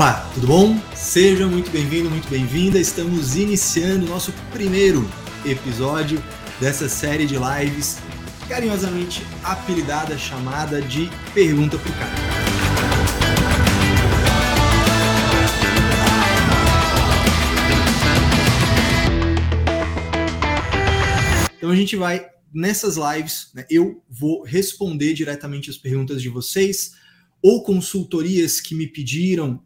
Opa, tudo bom? Seja muito bem-vindo, muito bem-vinda. Estamos iniciando o nosso primeiro episódio dessa série de lives carinhosamente apelidada, chamada de Pergunta pro Cara. Então a gente vai nessas lives, né, eu vou responder diretamente as perguntas de vocês ou consultorias que me pediram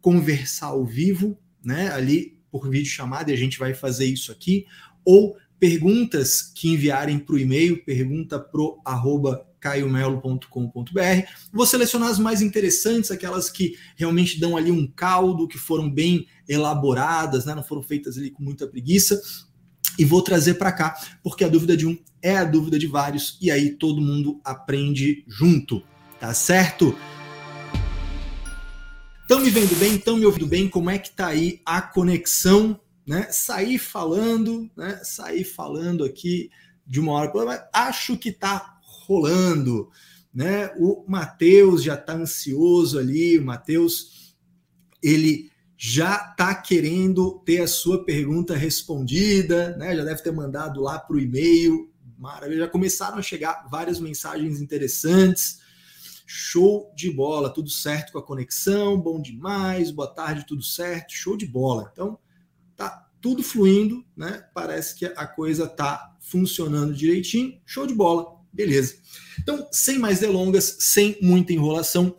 conversar ao vivo, né, ali por vídeo chamada, e a gente vai fazer isso aqui, ou perguntas que enviarem para o e-mail, pergunta pro arroba caiomelo.com.br. Vou selecionar as mais interessantes, aquelas que realmente dão ali um caldo, que foram bem elaboradas, né? não foram feitas ali com muita preguiça, e vou trazer para cá, porque a dúvida de um é a dúvida de vários, e aí todo mundo aprende junto, tá certo? Estão me vendo bem? Estão me ouvindo bem? Como é que tá aí a conexão né? Sair falando, né? Sair falando aqui de uma hora para outra, acho que está rolando, né? O Matheus já está ansioso ali, o Matheus, ele já está querendo ter a sua pergunta respondida, né? Já deve ter mandado lá para o e-mail. Maravilha, já começaram a chegar várias mensagens interessantes. Show de bola, tudo certo com a conexão, bom demais, boa tarde, tudo certo, show de bola. Então, tá tudo fluindo, né? Parece que a coisa tá funcionando direitinho. Show de bola, beleza. Então, sem mais delongas, sem muita enrolação,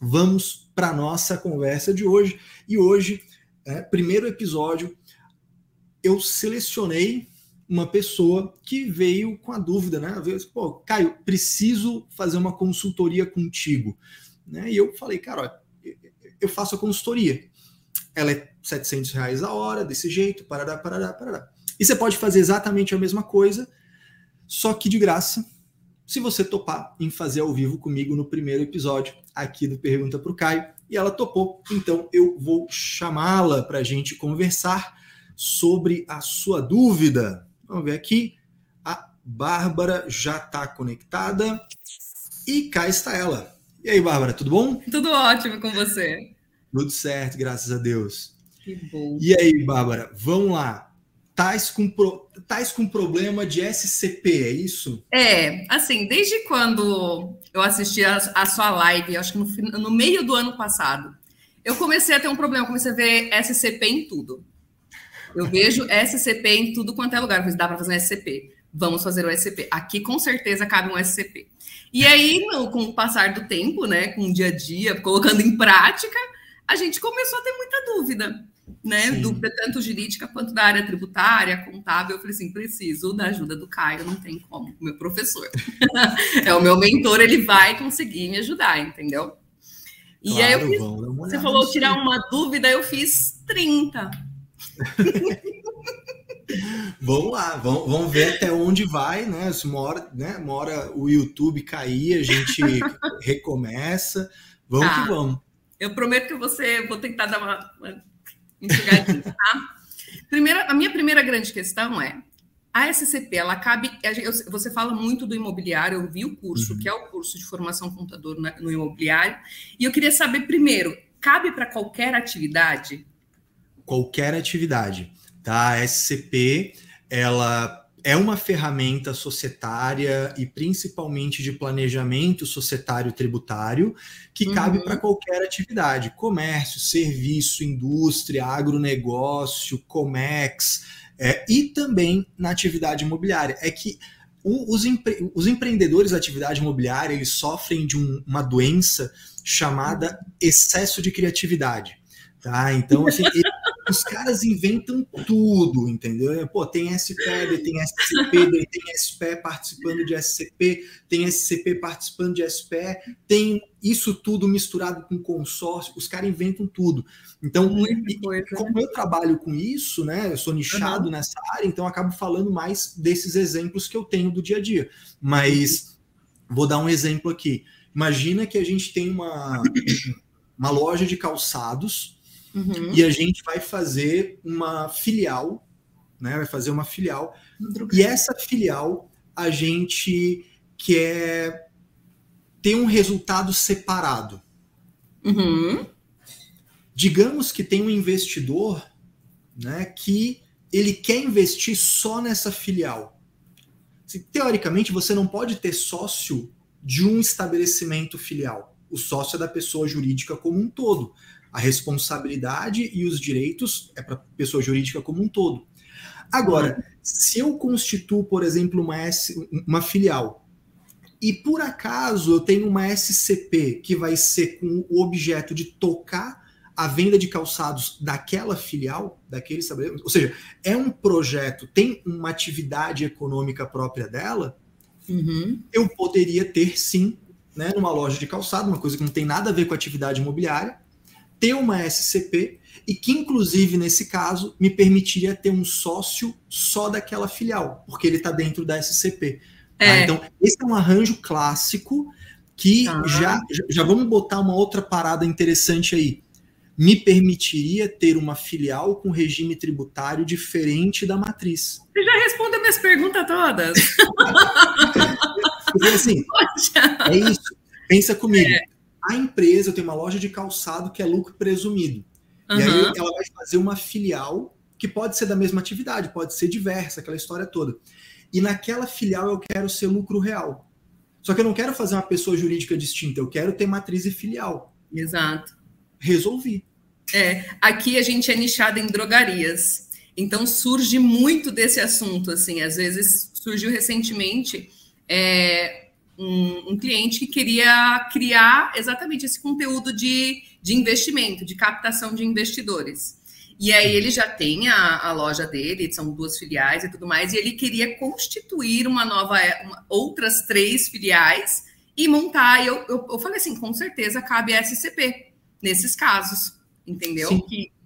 vamos para nossa conversa de hoje. E hoje, é, primeiro episódio, eu selecionei uma pessoa que veio com a dúvida, né? Veio, Pô, Caio, preciso fazer uma consultoria contigo. Né? E eu falei, cara, eu faço a consultoria ela é 700 reais a hora, desse jeito, parará, parará, parará. E você pode fazer exatamente a mesma coisa, só que de graça, se você topar em fazer ao vivo comigo no primeiro episódio aqui do Pergunta para o Caio. E ela topou, então eu vou chamá-la para a gente conversar sobre a sua dúvida. Vamos ver aqui. A Bárbara já está conectada e cá está ela. E aí, Bárbara, tudo bom? Tudo ótimo com você. Tudo certo, graças a Deus. Que bom. E aí, Bárbara, vamos lá. Tais com, pro... Tais com problema de SCP, é isso? É, assim, desde quando eu assisti a, a sua live, acho que no, no meio do ano passado, eu comecei a ter um problema, comecei a ver SCP em tudo. Eu vejo SCP em tudo quanto é lugar. Eu falei, dá para fazer um SCP. Vamos fazer o SCP. Aqui com certeza cabe um SCP. E aí, com o passar do tempo, né, com o dia a dia, colocando em prática, a gente começou a ter muita dúvida, né? Sim. Dúvida tanto jurídica quanto da área tributária, contábil. Eu falei assim: preciso da ajuda do Caio, não tem como, meu professor. é o meu mentor, ele vai conseguir me ajudar, entendeu? E claro, aí eu fiz, você falou tirar uma dúvida, eu fiz 30. vamos lá, vamos, vamos, ver até onde vai, né? Se uma hora, né, uma hora o YouTube cair, a gente recomeça. Vamos tá. que vamos. Eu prometo que você vou tentar dar uma, uma enxugadinha, tá? Primeira, a minha primeira grande questão é a SCP, ela cabe. Você fala muito do imobiliário, eu vi o curso, uhum. que é o curso de formação contador no imobiliário, e eu queria saber primeiro: cabe para qualquer atividade? Qualquer atividade, tá? A SCP, ela é uma ferramenta societária e principalmente de planejamento societário tributário que uhum. cabe para qualquer atividade: comércio, serviço, indústria, agronegócio, comex, é, e também na atividade imobiliária. É que o, os, empre, os, empreendedores da atividade imobiliária eles sofrem de um, uma doença chamada excesso de criatividade. Tá? Então, assim, os caras inventam tudo, entendeu? Pô, tem SPEB, tem SCP, tem SPE participando de SCP, tem SCP participando de SPE, tem isso tudo misturado com consórcio, os caras inventam tudo. Então, como eu trabalho com isso, né? Eu sou nichado nessa área, então acabo falando mais desses exemplos que eu tenho do dia a dia. Mas vou dar um exemplo aqui. Imagina que a gente tem uma, uma loja de calçados Uhum. E a gente vai fazer uma filial, né? Vai fazer uma filial. E essa filial a gente quer ter um resultado separado. Uhum. digamos que tem um investidor né, que ele quer investir só nessa filial. Teoricamente, você não pode ter sócio de um estabelecimento filial. O sócio é da pessoa jurídica como um todo. A responsabilidade e os direitos é para a pessoa jurídica como um todo. Agora, se eu constituo, por exemplo, uma, S, uma filial e por acaso eu tenho uma SCP que vai ser com o objeto de tocar a venda de calçados daquela filial, daquele estabelecimento, ou seja, é um projeto, tem uma atividade econômica própria dela, uhum. eu poderia ter sim, né, numa loja de calçado, uma coisa que não tem nada a ver com atividade imobiliária, ter uma SCP e que, inclusive, nesse caso, me permitiria ter um sócio só daquela filial, porque ele está dentro da SCP. Tá? É. Então, esse é um arranjo clássico que ah. já, já vamos botar uma outra parada interessante aí. Me permitiria ter uma filial com regime tributário diferente da matriz. Você já respondeu minhas perguntas todas. Porque assim, Poxa. é isso. Pensa comigo. É. A empresa tem uma loja de calçado que é lucro presumido. Uhum. E aí ela vai fazer uma filial que pode ser da mesma atividade, pode ser diversa, aquela história toda. E naquela filial eu quero ser lucro real. Só que eu não quero fazer uma pessoa jurídica distinta, eu quero ter matriz e filial. Exato. Resolvi. É, aqui a gente é nichado em drogarias. Então surge muito desse assunto, assim, às vezes surgiu recentemente é, um, um, cliente que queria criar exatamente esse conteúdo de, de investimento, de captação de investidores. E aí ele já tem a, a, loja dele, são duas filiais e tudo mais, e ele queria constituir uma nova, uma, outras três filiais e montar. Eu, eu, eu, falei assim, com certeza cabe a SCP nesses casos, entendeu?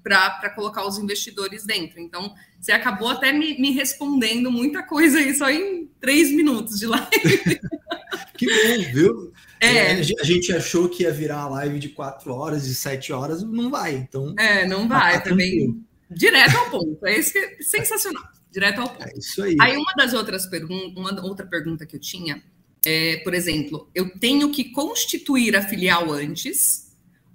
Para colocar os investidores dentro. Então, você acabou até me, me respondendo muita coisa aí só em três minutos de live. que bom, viu? É. é. A gente achou que ia virar uma live de quatro horas, de sete horas, não vai. Então. É, não vai. Tá também. Direto ao ponto. É isso que é sensacional. Direto ao ponto. É isso aí. Aí, uma das outras perguntas, uma outra pergunta que eu tinha é, por exemplo, eu tenho que constituir a filial antes,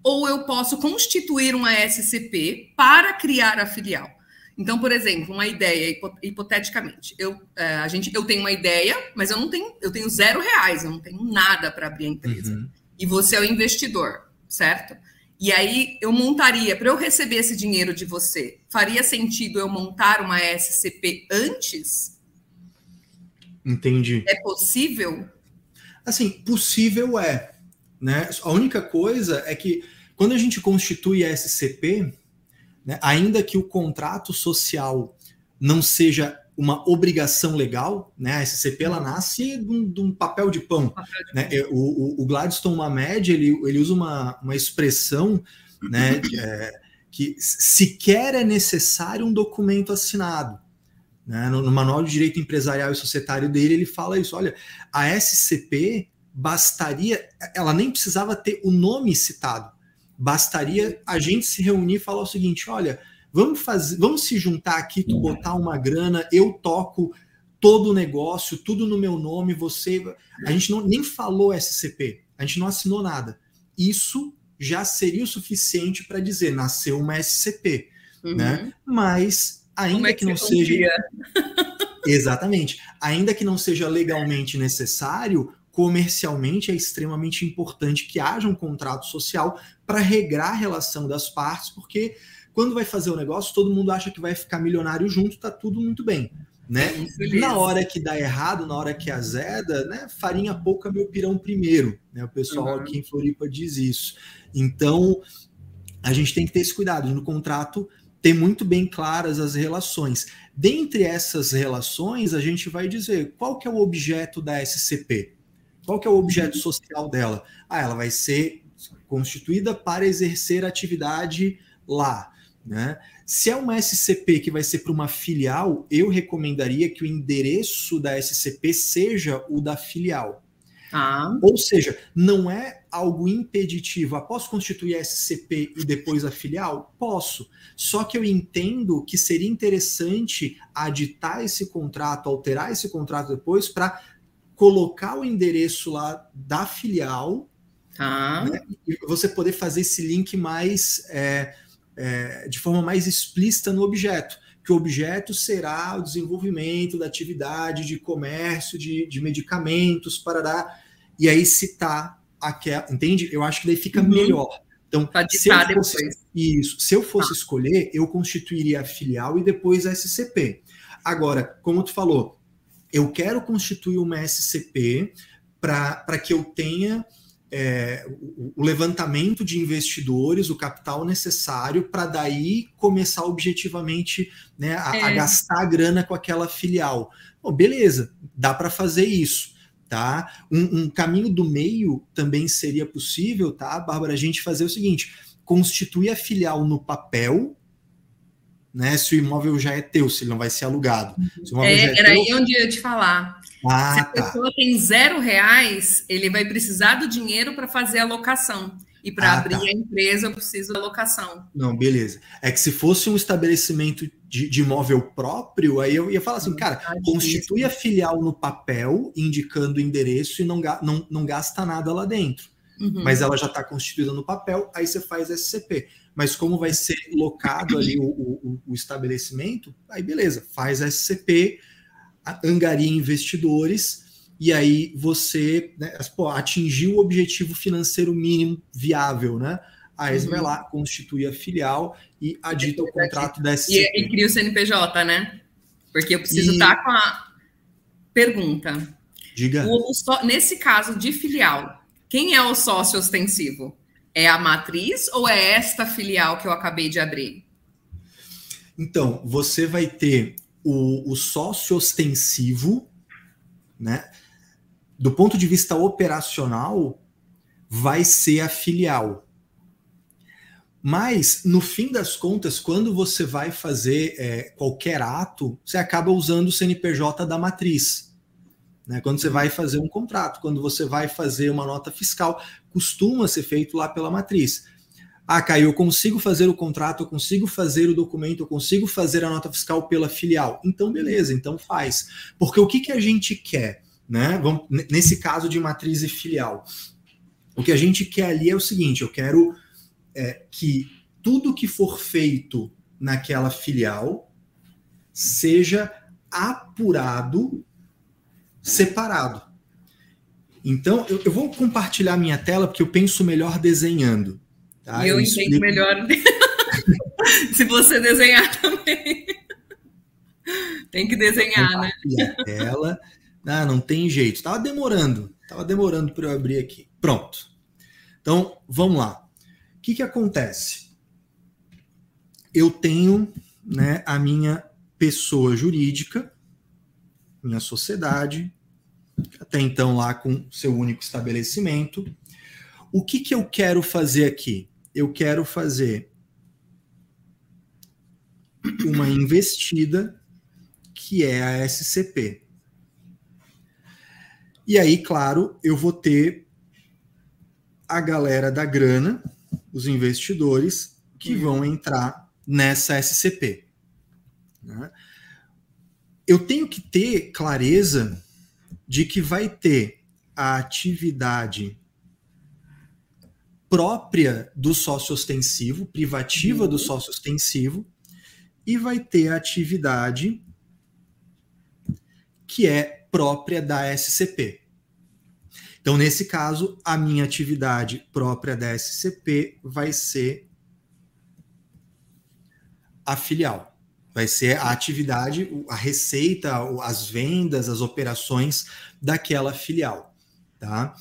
ou eu posso constituir uma SCP para criar a filial. Então, por exemplo, uma ideia, hipoteticamente, eu, é, a gente, eu tenho uma ideia, mas eu não tenho, eu tenho zero reais, eu não tenho nada para abrir a empresa. Uhum. E você é o investidor, certo? E aí eu montaria, para eu receber esse dinheiro de você, faria sentido eu montar uma SCP antes? Entendi. É possível? Assim, possível é. Né? A única coisa é que quando a gente constitui a SCP, né? Ainda que o contrato social não seja uma obrigação legal, né? A SCP ela nasce de um, de um papel de pão. Papel de né? pão. O, o, o, Gladstone Mamed ele, ele usa uma, uma expressão né, é, que sequer é necessário um documento assinado. Né? No, no, Manual de Direito Empresarial e Societário dele, ele fala isso: olha, a SCP bastaria, ela nem precisava ter o nome citado. Bastaria a gente se reunir e falar o seguinte: olha, vamos fazer, vamos se juntar aqui, tu botar uma grana, eu toco todo o negócio, tudo no meu nome, você. A gente não, nem falou SCP, a gente não assinou nada. Isso já seria o suficiente para dizer nasceu uma SCP, uhum. né? Mas ainda é que, que não seja exatamente, ainda que não seja legalmente necessário, comercialmente é extremamente importante que haja um contrato social para regrar a relação das partes, porque quando vai fazer o negócio, todo mundo acha que vai ficar milionário junto, tá tudo muito bem. Né? Na hora que dá errado, na hora que azeda, né? Farinha pouca, meu pirão primeiro. Né? O pessoal uhum. aqui em Floripa diz isso. Então, a gente tem que ter esse cuidado no contrato ter muito bem claras as relações. Dentre essas relações, a gente vai dizer qual que é o objeto da SCP. Qual que é o objeto social dela? Ah, ela vai ser constituída para exercer atividade lá. Né? Se é uma SCP que vai ser para uma filial, eu recomendaria que o endereço da SCP seja o da filial. Ah. Ou seja, não é algo impeditivo. Ah, posso constituir a SCP e depois a filial? Posso. Só que eu entendo que seria interessante aditar esse contrato, alterar esse contrato depois para colocar o endereço lá da filial ah. né, e você poder fazer esse link mais é, é, de forma mais explícita no objeto, que o objeto será o desenvolvimento da atividade de comércio de, de medicamentos, para dar, e aí citar aquela, entende? Eu acho que daí fica uhum. melhor. Então, se eu fosse, isso, se eu fosse ah. escolher, eu constituiria a filial e depois a SCP. Agora, como tu falou, eu quero constituir uma SCP para que eu tenha é, o, levantamento de investidores, o capital necessário para daí começar objetivamente né, a, é. a, gastar a grana com aquela filial. Bom, beleza, dá para fazer isso. Tá? Um, um, caminho do meio também seria possível, tá, Bárbara? A gente fazer o seguinte: constituir a filial no papel, né? Se o imóvel já é teu, se ele não vai ser alugado. É, é era teu, aí onde eu ia te falar. Ah, Se a tá. pessoa tem zero reais, ele vai precisar do dinheiro para fazer a locação. E para ah, abrir tá. a empresa, eu preciso da locação. Não, beleza. É que se fosse um estabelecimento de, de imóvel próprio, aí eu ia falar assim, cara, ah, constitui a filial no papel, indicando o endereço e não, não, não gasta nada lá dentro. Uhum. Mas ela já está constituída no papel, aí você faz SCP. Mas como vai ser locado ali o, o, o estabelecimento, aí beleza, faz SCP, angaria investidores e aí você né, pô, atingiu o objetivo financeiro mínimo viável, né? Aí você uhum. vai lá, constitui a filial e adita é o contrato da SCP. E, e cria o CNPJ, né? Porque eu preciso e... estar com a pergunta. Diga. O, nesse caso de filial, quem é o sócio ostensivo? É a matriz ou é esta filial que eu acabei de abrir? Então, você vai ter o, o sócio ostensivo, né? Do ponto de vista operacional, vai ser a filial. Mas, no fim das contas, quando você vai fazer é, qualquer ato, você acaba usando o CNPJ da matriz. Né? Quando você vai fazer um contrato, quando você vai fazer uma nota fiscal, costuma ser feito lá pela matriz. Ah, Caio, eu consigo fazer o contrato, eu consigo fazer o documento, eu consigo fazer a nota fiscal pela filial. Então, beleza, então faz. Porque o que, que a gente quer, né? Vamos, nesse caso de matriz e filial, o que a gente quer ali é o seguinte: eu quero é, que tudo que for feito naquela filial seja apurado, separado. Então, eu, eu vou compartilhar minha tela porque eu penso melhor desenhando. Tá? Eu, eu entendo melhor se você desenhar também. tem que desenhar, né? A tela. Ah, não tem jeito. Tava demorando. Tava demorando para eu abrir aqui. Pronto. Então, vamos lá. O que, que acontece? Eu tenho né, a minha pessoa jurídica, minha sociedade, até então lá com seu único estabelecimento. O que, que eu quero fazer aqui? eu quero fazer uma investida que é a SCP. E aí, claro, eu vou ter a galera da grana, os investidores, que vão entrar nessa SCP. Né? Eu tenho que ter clareza de que vai ter a atividade própria do sócio ostensivo, privativa uhum. do sócio ostensivo, e vai ter a atividade que é própria da SCP. Então, nesse caso, a minha atividade própria da SCP vai ser a filial. Vai ser a atividade, a receita, as vendas, as operações daquela filial. Tá?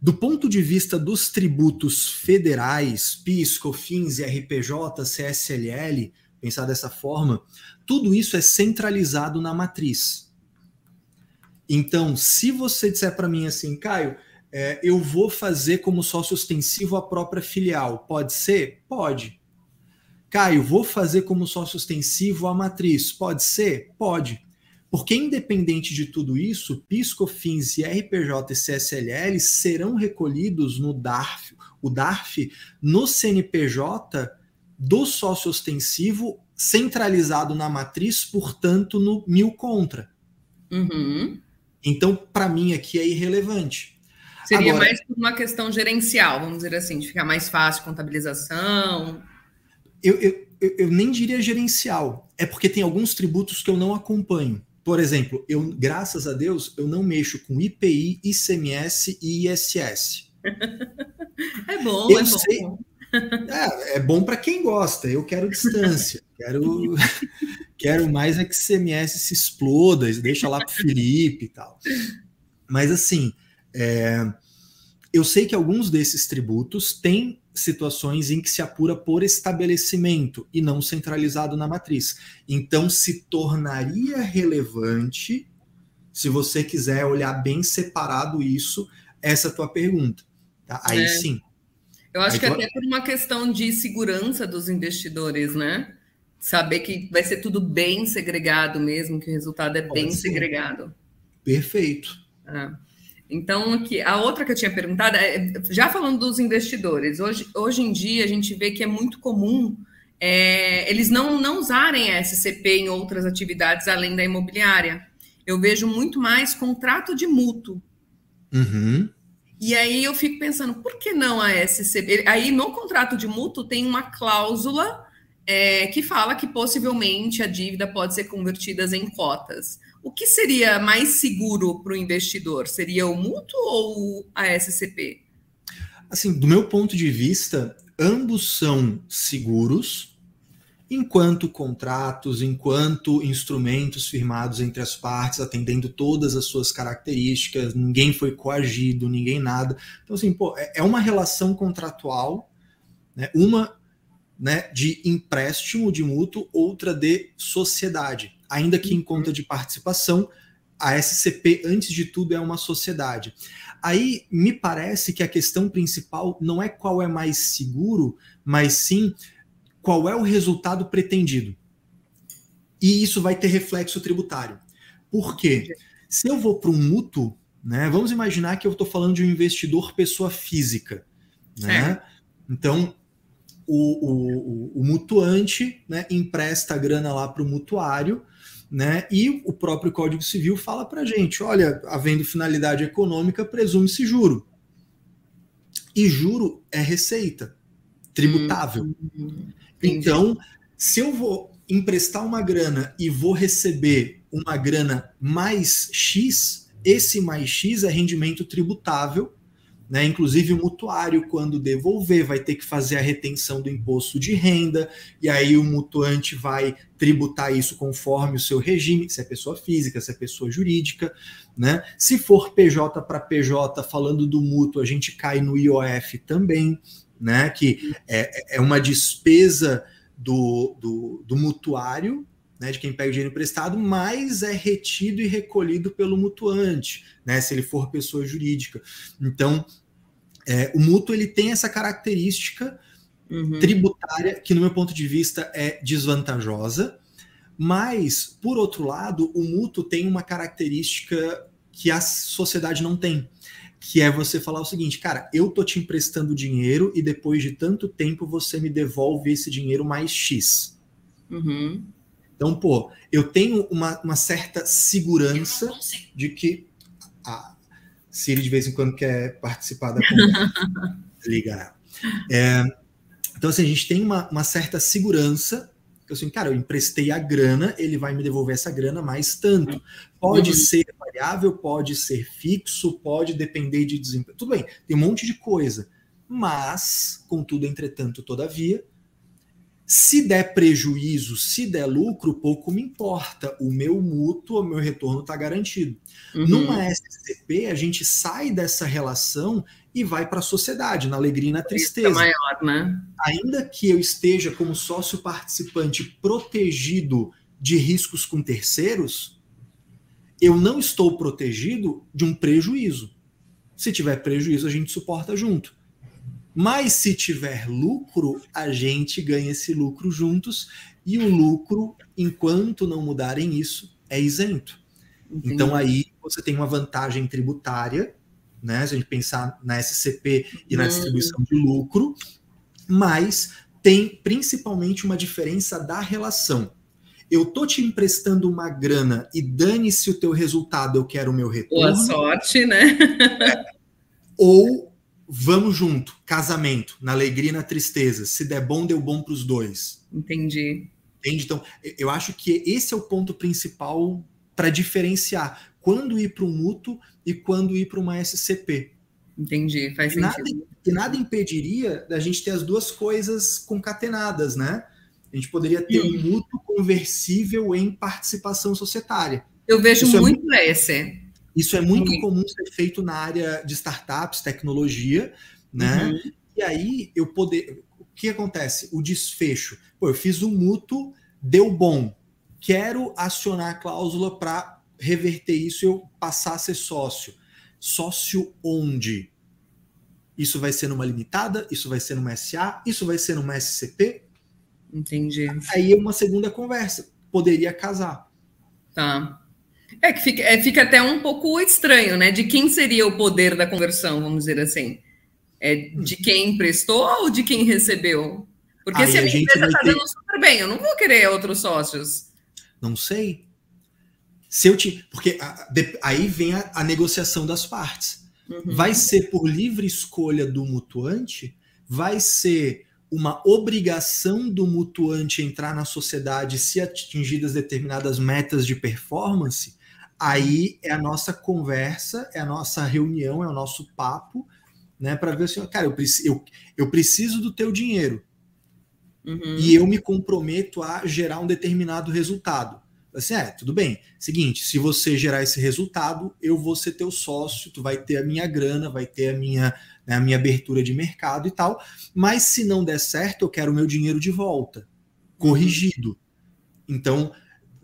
Do ponto de vista dos tributos federais, PIS, COFINS, RPJ, CSLL, pensar dessa forma, tudo isso é centralizado na matriz. Então, se você disser para mim assim, Caio, é, eu vou fazer como sócio ostensivo a própria filial, pode ser? Pode. Caio, vou fazer como sócio ostensivo a matriz, pode ser? Pode. Porque, independente de tudo isso, PiscoFins e RPJ e CSLL serão recolhidos no DARF, o DARF no CNPJ do sócio ostensivo centralizado na matriz, portanto, no mil contra. Uhum. Então, para mim, aqui é irrelevante. Seria Agora, mais uma questão gerencial, vamos dizer assim, de ficar mais fácil contabilização. Eu, eu, eu, nem diria gerencial, é porque tem alguns tributos que eu não acompanho. Por exemplo, eu, graças a Deus, eu não mexo com IPI, ICMS e ISS. É bom, eu é sei, bom. É, é bom para quem gosta. Eu quero distância. quero, quero mais é que CMS se exploda, deixa lá para Felipe e tal. Mas assim, é, eu sei que alguns desses tributos têm situações em que se apura por estabelecimento e não centralizado na matriz. Então se tornaria relevante se você quiser olhar bem separado isso, essa tua pergunta. Tá? Aí é. sim, eu acho Aí, que até por uma questão de segurança dos investidores, né? Saber que vai ser tudo bem segregado mesmo, que o resultado é Pode bem ser. segregado. Perfeito. Ah. Então, a outra que eu tinha perguntado, é, já falando dos investidores, hoje, hoje em dia a gente vê que é muito comum é, eles não, não usarem a SCP em outras atividades além da imobiliária. Eu vejo muito mais contrato de mútuo. Uhum. E aí eu fico pensando, por que não a SCB? Aí no contrato de mútuo tem uma cláusula é, que fala que possivelmente a dívida pode ser convertida em cotas. O que seria mais seguro para o investidor? Seria o mútuo ou a SCP? Assim, do meu ponto de vista, ambos são seguros, enquanto contratos, enquanto instrumentos firmados entre as partes, atendendo todas as suas características, ninguém foi coagido, ninguém nada. Então, assim, pô, é, é uma relação contratual, né? uma né, de empréstimo de mútuo, outra de sociedade. Ainda que em conta de participação, a SCP, antes de tudo, é uma sociedade. Aí me parece que a questão principal não é qual é mais seguro, mas sim qual é o resultado pretendido. E isso vai ter reflexo tributário. Por quê? Se eu vou para um mútuo, né, vamos imaginar que eu estou falando de um investidor pessoa física. Né? Então, o, o, o, mutuante né, empresta a grana lá para o mutuário, né, e o próprio Código Civil fala para a gente: olha, havendo finalidade econômica, presume-se juro. E juro é receita tributável. Hum. Então, se eu vou emprestar uma grana e vou receber uma grana mais X, esse mais X é rendimento tributável, né? Inclusive o mutuário, quando devolver, vai ter que fazer a retenção do imposto de renda, e aí o mutuante vai tributar isso conforme o seu regime, se é pessoa física, se é pessoa jurídica, né? Se for PJ para PJ, falando do mútuo, a gente cai no IOF também, né? Que é, é uma despesa do, do, do mutuário, né, de quem pega o dinheiro emprestado, mas é retido e recolhido pelo mutuante, né, se ele for pessoa jurídica. Então, é, o mútuo ele tem essa característica uhum. tributária que, no meu ponto de vista, é desvantajosa, mas, por outro lado, o mútuo tem uma característica que a sociedade não tem, que é você falar o seguinte, cara, eu tô te emprestando dinheiro e depois de tanto tempo você me devolve esse dinheiro mais X. Uhum. Então, pô, eu tenho uma, uma certa segurança de que a Siri de vez em quando quer participar da conversa. Liga. É, então, assim, a gente tem uma, uma certa segurança eu assim, cara, eu emprestei a grana, ele vai me devolver essa grana mais tanto. Pode uhum. ser variável, pode ser fixo, pode depender de desempenho. Tudo bem, tem um monte de coisa. Mas, contudo, entretanto, todavia, se der prejuízo, se der lucro, pouco me importa. O meu mútuo, o meu retorno está garantido. Uhum. Numa SCP, a gente sai dessa relação e vai para a sociedade, na alegria e na tristeza. É maior, né? Ainda que eu esteja como sócio participante protegido de riscos com terceiros, eu não estou protegido de um prejuízo. Se tiver prejuízo, a gente suporta junto. Mas se tiver lucro, a gente ganha esse lucro juntos e o lucro, enquanto não mudarem isso, é isento. Entendi. Então aí você tem uma vantagem tributária, né? Se a gente pensar na SCP e na uhum. distribuição de lucro, mas tem principalmente uma diferença da relação eu tô te emprestando uma grana e dane-se o teu resultado, eu quero o meu retorno. Boa sorte, né? ou vamos junto, casamento, na alegria e na tristeza. Se der bom, deu bom para os dois. Entendi. Entende? Então, eu acho que esse é o ponto principal para diferenciar quando ir para um mútuo e quando ir para uma SCP. Entendi, faz e sentido. Nada, e nada impediria da gente ter as duas coisas concatenadas, né? A gente poderia ter Sim. um mútuo conversível em participação societária. Eu vejo Isso muito é, esse. Isso é muito comum ser feito na área de startups, tecnologia, né? Uhum. E aí eu poder. O que acontece? O desfecho. Pô, eu fiz um mútuo, deu bom. Quero acionar a cláusula para reverter isso e eu passar a ser sócio. Sócio onde? Isso vai ser numa limitada? Isso vai ser numa SA? Isso vai ser numa SCP? Entendi. Aí é uma segunda conversa. Poderia casar. Tá. É que fica, é, fica até um pouco estranho, né? De quem seria o poder da conversão, vamos dizer assim? É de quem emprestou ou de quem recebeu? Porque Aí se a minha empresa está ter... dando super bem, eu não vou querer outros sócios. Não sei. Se eu te... Porque aí vem a, a negociação das partes. Uhum. Vai ser por livre escolha do mutuante? Vai ser uma obrigação do mutuante entrar na sociedade se atingidas determinadas metas de performance, aí é a nossa conversa, é a nossa reunião, é o nosso papo, né, para ver assim, cara, eu, preciso, eu, eu preciso do teu dinheiro uhum. e eu me comprometo a gerar um determinado resultado. Assim, é, tudo bem. Seguinte, se você gerar esse resultado, eu vou ser teu sócio, tu vai ter a minha grana, vai ter a minha né, a minha abertura de mercado e tal. Mas se não der certo, eu quero o meu dinheiro de volta, corrigido. Então,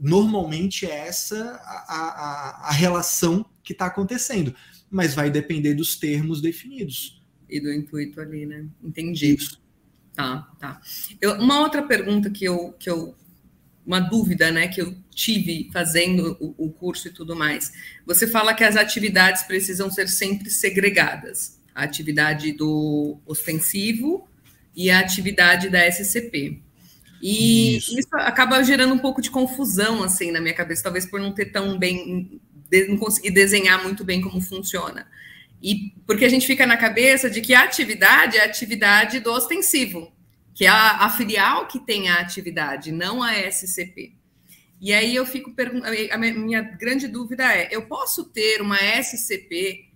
normalmente é essa a, a, a relação que está acontecendo, mas vai depender dos termos definidos. E do intuito ali, né? Entendi. Isso. Tá, tá. Eu, uma outra pergunta que eu, que eu. Uma dúvida, né, que eu tive fazendo o, o curso e tudo mais. Você fala que as atividades precisam ser sempre segregadas a atividade do ostensivo e a atividade da SCP. E isso. isso. acaba gerando um pouco de confusão assim na minha cabeça, talvez por não ter tão bem, não conseguir desenhar muito bem como funciona. E porque a gente fica na cabeça de que a atividade é a atividade do ostensivo, que é a, a filial que tem a atividade, não a SCP. E aí eu fico perguntando, a minha grande dúvida é: eu posso ter uma SCP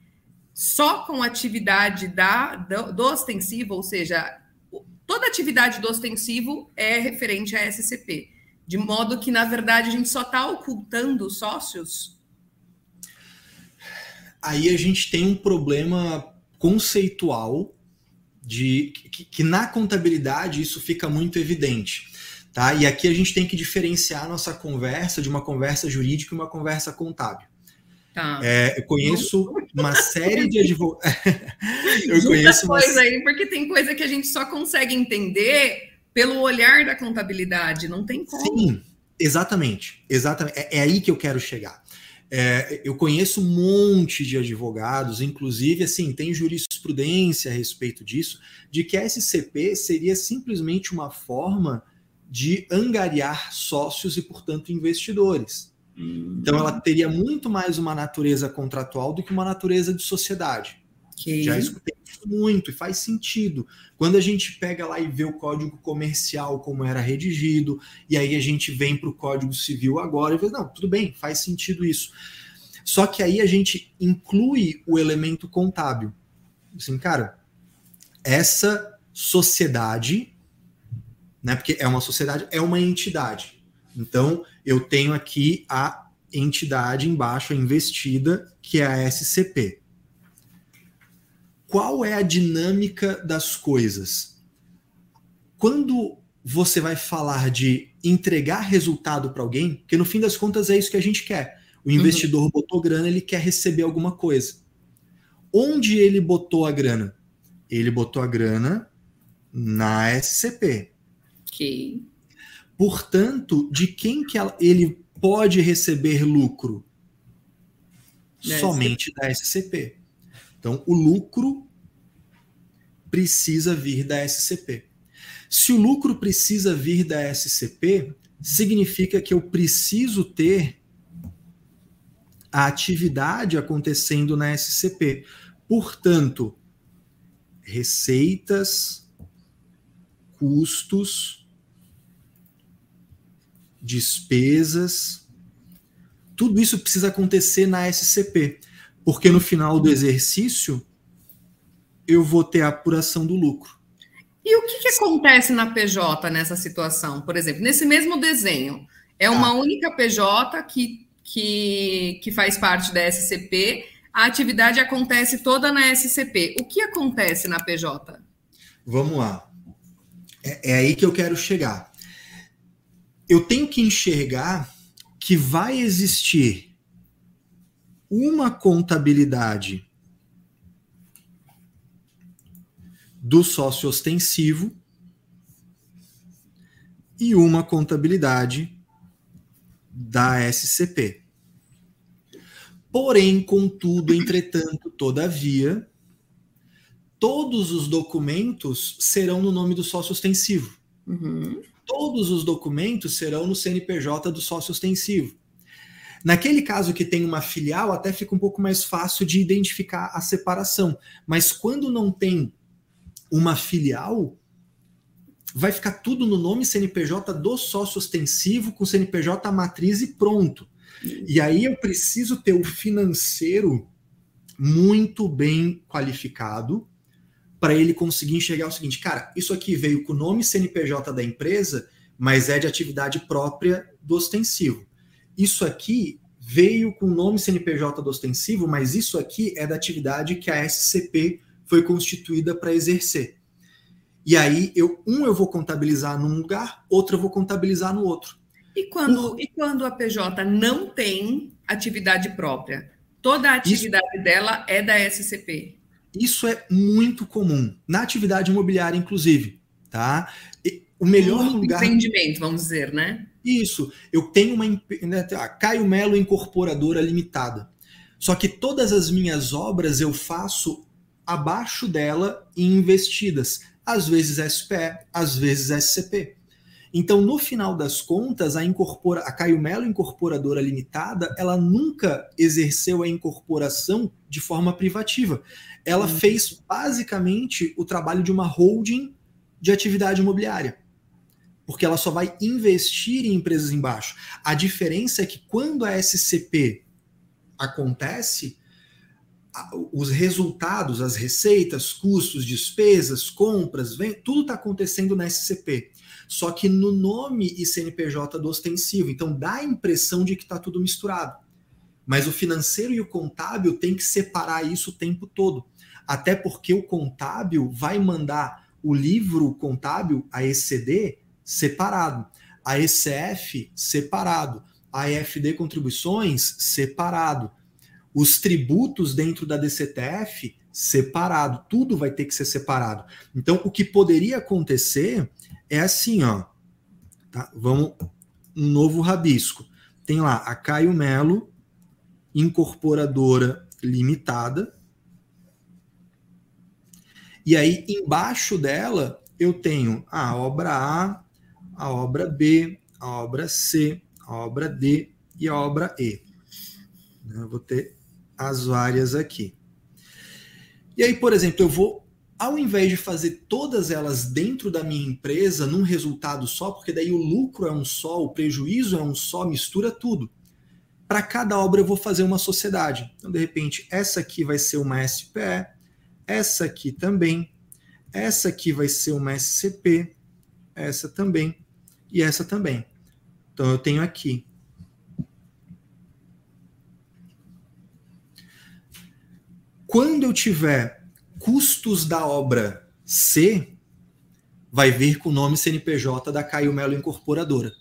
só com atividade da, do, do ostensivo, ou seja, toda atividade do ostensivo é referente à SCP, de modo que, na verdade, a gente só está ocultando sócios? Aí a gente tem um problema conceitual de que, que na contabilidade isso fica muito evidente. Tá? E aqui a gente tem que diferenciar a nossa conversa de uma conversa jurídica e uma conversa contábil. Tá. É, eu conheço uma série de advogados. eu conheço uma... coisa aí, porque tem coisa que a gente só consegue entender pelo olhar da contabilidade, não tem como. Sim, exatamente. exatamente. É, é aí que eu quero chegar. É, eu conheço um monte de advogados, inclusive, assim, tem jurisprudência a respeito disso, de que a SCP seria simplesmente uma forma de angariar sócios e, portanto, investidores. Então ela teria muito mais uma natureza contratual do que uma natureza de sociedade. Okay. Já escutei isso muito e faz sentido. Quando a gente pega lá e vê o código comercial como era redigido, e aí a gente vem para o código civil agora e vê, não, tudo bem, faz sentido isso. Só que aí a gente inclui o elemento contábil. Assim, cara, essa sociedade, né, porque é uma sociedade, é uma entidade. Então, eu tenho aqui a entidade embaixo, a investida, que é a SCP. Qual é a dinâmica das coisas? Quando você vai falar de entregar resultado para alguém, porque no fim das contas é isso que a gente quer. O investidor uhum. botou grana, ele quer receber alguma coisa. Onde ele botou a grana? Ele botou a grana na SCP. Ok. Portanto, de quem que ele pode receber lucro? Da Somente SCP. da SCP. Então, o lucro precisa vir da SCP. Se o lucro precisa vir da SCP, significa que eu preciso ter a atividade acontecendo na SCP. Portanto, receitas, custos, despesas, tudo isso precisa acontecer na SCP, porque no final do exercício eu vou ter a apuração do lucro. E o que, que acontece na PJ nessa situação? Por exemplo, nesse mesmo desenho, é uma ah. única PJ que, que, que faz parte da SCP, a atividade acontece toda na SCP. O que acontece na PJ? Vamos lá. É, é aí que eu quero chegar. Eu tenho que enxergar que vai existir uma contabilidade do sócio ostensivo e uma contabilidade da SCP. Porém, contudo, entretanto, todavia, todos os documentos serão no nome do sócio ostensivo. Uhum. Todos os documentos serão no CNPJ do sócio ostensivo. Naquele caso que tem uma filial, até fica um pouco mais fácil de identificar a separação. Mas quando não tem uma filial, vai ficar tudo no nome CNPJ do sócio ostensivo, com CNPJ matriz e pronto. E aí eu preciso ter o financeiro muito bem qualificado para ele conseguir enxergar o seguinte, cara, isso aqui veio com o nome CNPJ da empresa, mas é de atividade própria do ostensivo. Isso aqui veio com o nome CNPJ do ostensivo, mas isso aqui é da atividade que a SCP foi constituída para exercer. E aí, eu, um eu vou contabilizar num lugar, outro eu vou contabilizar no outro. E quando, Por... e quando a PJ não tem atividade própria? Toda a atividade Isso... dela é da SCP. Isso é muito comum, na atividade imobiliária, inclusive. Tá? E o melhor um lugar. Empreendimento, vamos dizer, né? Isso. Eu tenho uma. Né, a Caio Melo Incorporadora Limitada. Só que todas as minhas obras eu faço abaixo dela e investidas, às vezes SPE, às vezes SCP. Então, no final das contas, a, incorpora, a Caio Melo Incorporadora Limitada, ela nunca exerceu a incorporação de forma privativa. Ela uhum. fez basicamente o trabalho de uma holding de atividade imobiliária. Porque ela só vai investir em empresas embaixo. A diferença é que quando a SCP acontece, os resultados, as receitas, custos, despesas, compras, vem, tudo está acontecendo na SCP. Só que no nome e CNPJ do ostensivo. Então dá a impressão de que está tudo misturado. Mas o financeiro e o contábil tem que separar isso o tempo todo. Até porque o contábil vai mandar o livro contábil, a ECD, separado, a ECF, separado, a EFD contribuições, separado os tributos dentro da DCTF separado, tudo vai ter que ser separado. Então, o que poderia acontecer é assim, ó. Tá? Vamos um novo rabisco. Tem lá a Caio Melo, incorporadora limitada. E aí, embaixo dela, eu tenho a obra A, a obra B, a obra C, a obra D e a obra E. Eu vou ter as várias aqui. E aí, por exemplo, eu vou, ao invés de fazer todas elas dentro da minha empresa, num resultado só, porque daí o lucro é um só, o prejuízo é um só, mistura tudo. Para cada obra eu vou fazer uma sociedade. Então, de repente, essa aqui vai ser uma SPE, essa aqui também, essa aqui vai ser uma SCP, essa também e essa também. Então, eu tenho aqui Quando eu tiver custos da obra C, vai vir com o nome CNPJ da Caio Melo Incorporadora.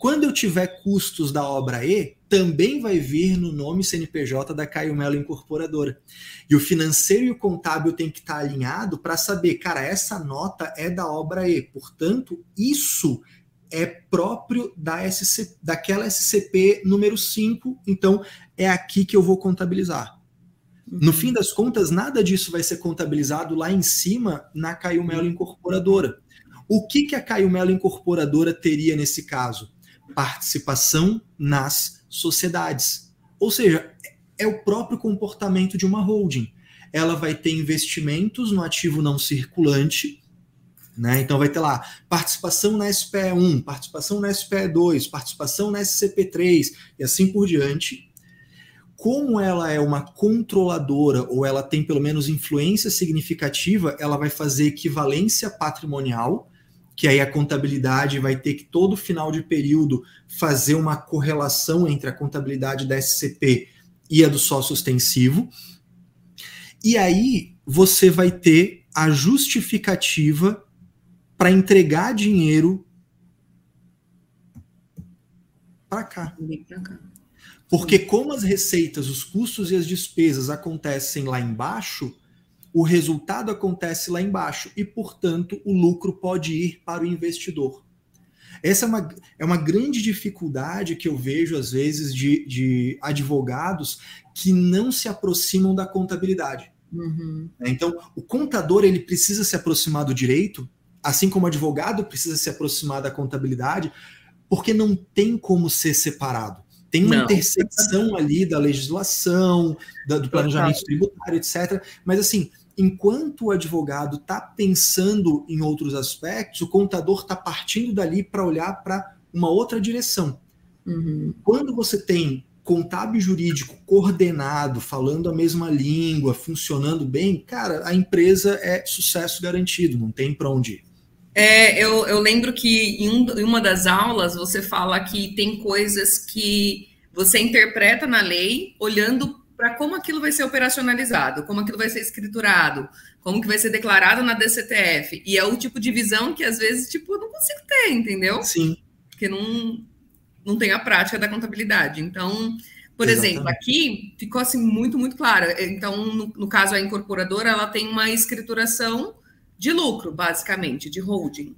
Quando eu tiver custos da obra E, também vai vir no nome CNPJ da Caio Melo Incorporadora. E o financeiro e o contábil tem que estar alinhado para saber, cara, essa nota é da obra E, portanto, isso é próprio da SC, daquela SCP número 5, então é aqui que eu vou contabilizar. No fim das contas, nada disso vai ser contabilizado lá em cima na Caio Melo Incorporadora. O que, que a Caio Melo Incorporadora teria nesse caso? Participação nas sociedades. Ou seja, é o próprio comportamento de uma holding. ela vai ter investimentos no ativo não circulante, né? Então vai ter lá participação na SPE1, participação na SPE2, participação na SCP3 e assim por diante. Como ela é uma controladora ou ela tem pelo menos influência significativa, ela vai fazer equivalência patrimonial, que aí a contabilidade vai ter que todo final de período fazer uma correlação entre a contabilidade da SCP e a do sócio ostensivo. E aí você vai ter a justificativa para entregar dinheiro para cá. Porque como as receitas, os custos e as despesas acontecem lá embaixo, o resultado acontece lá embaixo e, portanto, o lucro pode ir para o investidor. Essa é uma, é uma grande dificuldade que eu vejo, às vezes, de, de advogados que não se aproximam da contabilidade. Uhum. Então, o contador ele precisa se aproximar do direito, assim como o advogado precisa se aproximar da contabilidade, porque não tem como ser separado. Tem uma não. intersecção ali da legislação, da, do planejamento tributário, etc. Mas assim, enquanto o advogado está pensando em outros aspectos, o contador está partindo dali para olhar para uma outra direção. Uhum. Quando você tem contábil jurídico coordenado, falando a mesma língua, funcionando bem, cara, a empresa é sucesso garantido, não tem para onde ir. É, eu, eu lembro que em, um, em uma das aulas você fala que tem coisas que você interpreta na lei olhando para como aquilo vai ser operacionalizado, como aquilo vai ser escriturado, como que vai ser declarado na DCTF. E é o tipo de visão que às vezes, tipo, eu não consigo ter, entendeu? Sim. Porque não, não tem a prática da contabilidade. Então, por Exatamente. exemplo, aqui ficou assim muito, muito claro. Então, no, no caso, a incorporadora, ela tem uma escrituração de lucro, basicamente, de holding.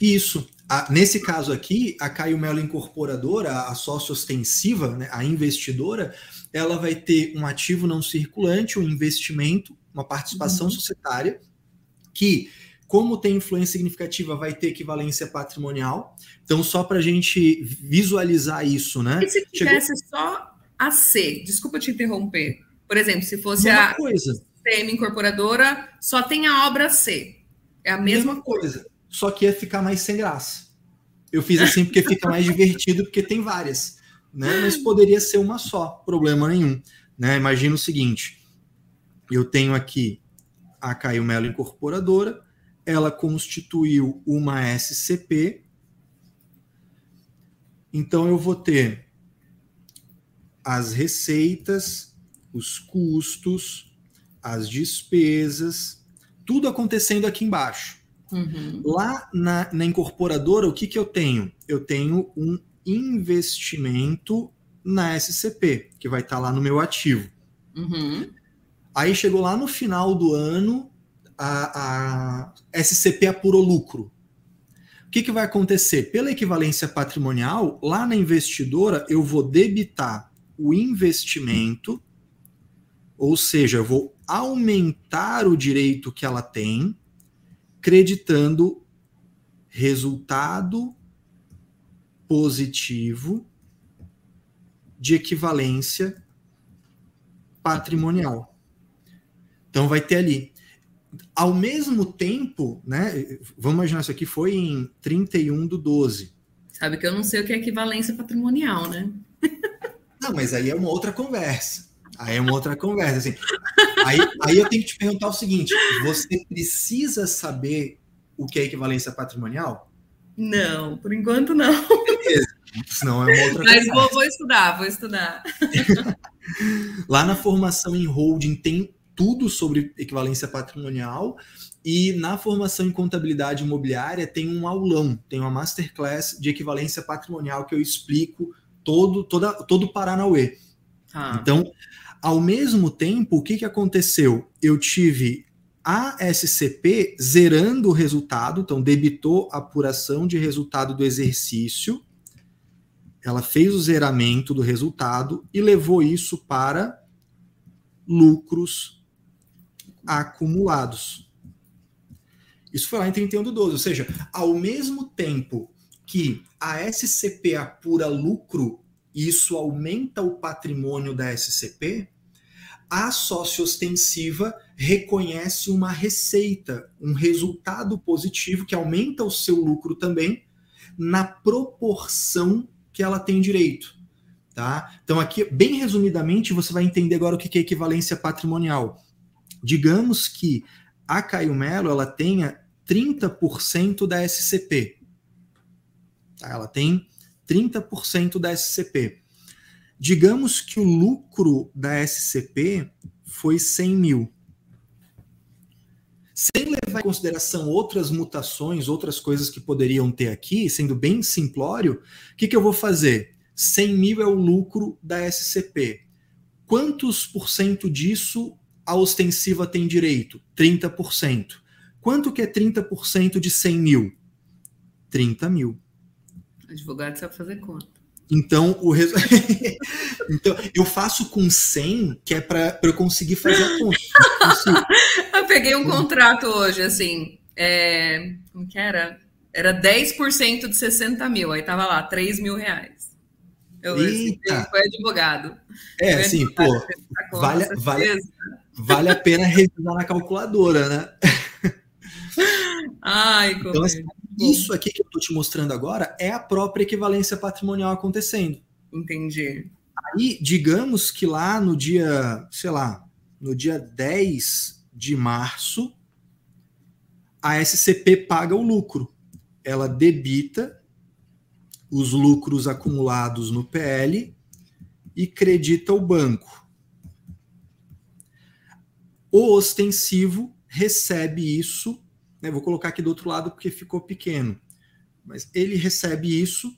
Isso. nesse caso aqui, a Caio Melo Incorporadora, a sócia ostensiva, né, a investidora, ela vai ter um ativo não circulante, um investimento, uma participação uhum. societária, que, como tem influência significativa, vai ter equivalência patrimonial. Então, só para a gente visualizar isso, né? E se tivesse Chegou... só a C? Desculpa te interromper. Por exemplo, se fosse Uma a coisa. CM Incorporadora, só tem a obra C. É a mesma, mesma coisa. coisa. Só que ia ficar mais sem graça. Eu fiz assim porque fica mais divertido, porque tem várias. Né? Mas poderia ser uma só, problema nenhum. Né? Imagina o seguinte: eu tenho aqui a Caio Melo Incorporadora, ela constituiu uma SCP, então eu vou ter as receitas, os custos, as despesas, tudo acontecendo aqui embaixo. Uhum. Lá na, na, incorporadora, o que, que eu tenho? Eu tenho um investimento na SCP, que vai estar tá lá no meu ativo. Uhum. Aí chegou lá no final do ano, a, a SCP apurou lucro. O que, que vai acontecer? Pela equivalência patrimonial, lá na investidora, eu vou debitar o investimento, ou seja, eu vou aumentar o direito que ela tem, creditando resultado positivo de equivalência patrimonial. Então vai ter ali. Ao mesmo tempo, né? Vamos imaginar isso aqui foi em 31 do 12. Sabe que eu não sei o que é equivalência patrimonial, né? Não, mas aí é uma outra conversa. Aí é uma outra conversa. Assim. Aí, aí eu tenho que te perguntar o seguinte: você precisa saber o que é equivalência patrimonial? Não, por enquanto não. Beleza. Senão é uma outra Mas vou, vou, estudar, vou estudar. Lá na formação em holding tem tudo sobre equivalência patrimonial e na formação em contabilidade imobiliária tem um aulão, tem uma masterclass de equivalência patrimonial que eu explico todo toda, todo o Paranauê. Ah. Então, ao mesmo tempo, o que, que aconteceu? Eu tive a SCP zerando o resultado, então debitou a apuração de resultado do exercício, ela fez o zeramento do resultado e levou isso para lucros acumulados. Isso foi lá em 31 do 12, ou seja, ao mesmo tempo que a SCP apura lucro isso aumenta o patrimônio da SCP, a sócio ostensiva reconhece uma receita, um resultado positivo que aumenta o seu lucro também na proporção que ela tem direito. Tá? Então, aqui, bem resumidamente, você vai entender agora o que é equivalência patrimonial. Digamos que a Caio Melo ela tenha 30% da SCP. Tá? Ela tem 30% da SCP. Digamos que o lucro da SCP foi 100 mil. Sem levar em consideração outras mutações, outras coisas que poderiam ter aqui, sendo bem simplório, o que, que eu vou fazer? 100 mil é o lucro da SCP. Quantos por cento disso a ostensiva tem direito? 30%. Quanto que é 30% de 100 mil? 30 mil. Advogado sabe fazer conta. Então, o res... então, eu faço com 100, que é para eu conseguir fazer a conta. eu peguei um contrato hoje, assim, é... como que era? Era 10% de 60 mil, aí tava lá, 3 mil reais. Eu Eita. foi advogado. É, foi assim, advogado, pô, vale, vale, vale a pena revisar na calculadora, né? Ai, então, assim, isso aqui que eu estou te mostrando agora é a própria equivalência patrimonial acontecendo. Entendi. Aí, digamos que lá no dia, sei lá, no dia 10 de março, a SCP paga o lucro. Ela debita os lucros acumulados no PL e credita o banco. O ostensivo recebe isso né, vou colocar aqui do outro lado porque ficou pequeno. Mas ele recebe isso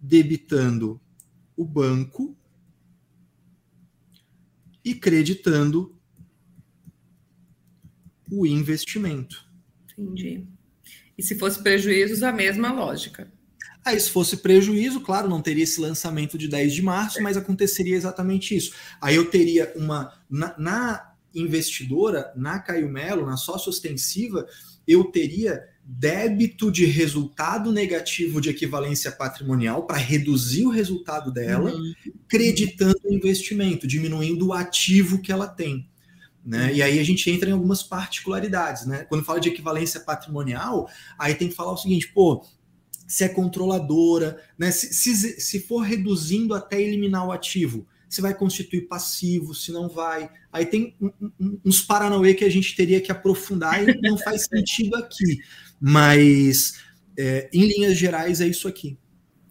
debitando o banco e creditando o investimento. Entendi. E se fosse prejuízos, a mesma lógica. Aí, se fosse prejuízo, claro, não teria esse lançamento de 10 de março, mas aconteceria exatamente isso. Aí eu teria uma. Na, na investidora, na Caio Melo, na sócio ostensiva, eu teria débito de resultado negativo de equivalência patrimonial para reduzir o resultado dela, uhum. creditando o investimento, diminuindo o ativo que ela tem. Né? E aí a gente entra em algumas particularidades. Né? Quando fala de equivalência patrimonial, aí tem que falar o seguinte, pô, se é controladora, né? se, se, se for reduzindo até eliminar o ativo, se vai constituir passivo, se não vai. Aí tem uns paranauê que a gente teria que aprofundar e não faz sentido aqui. Mas, é, em linhas gerais, é isso aqui.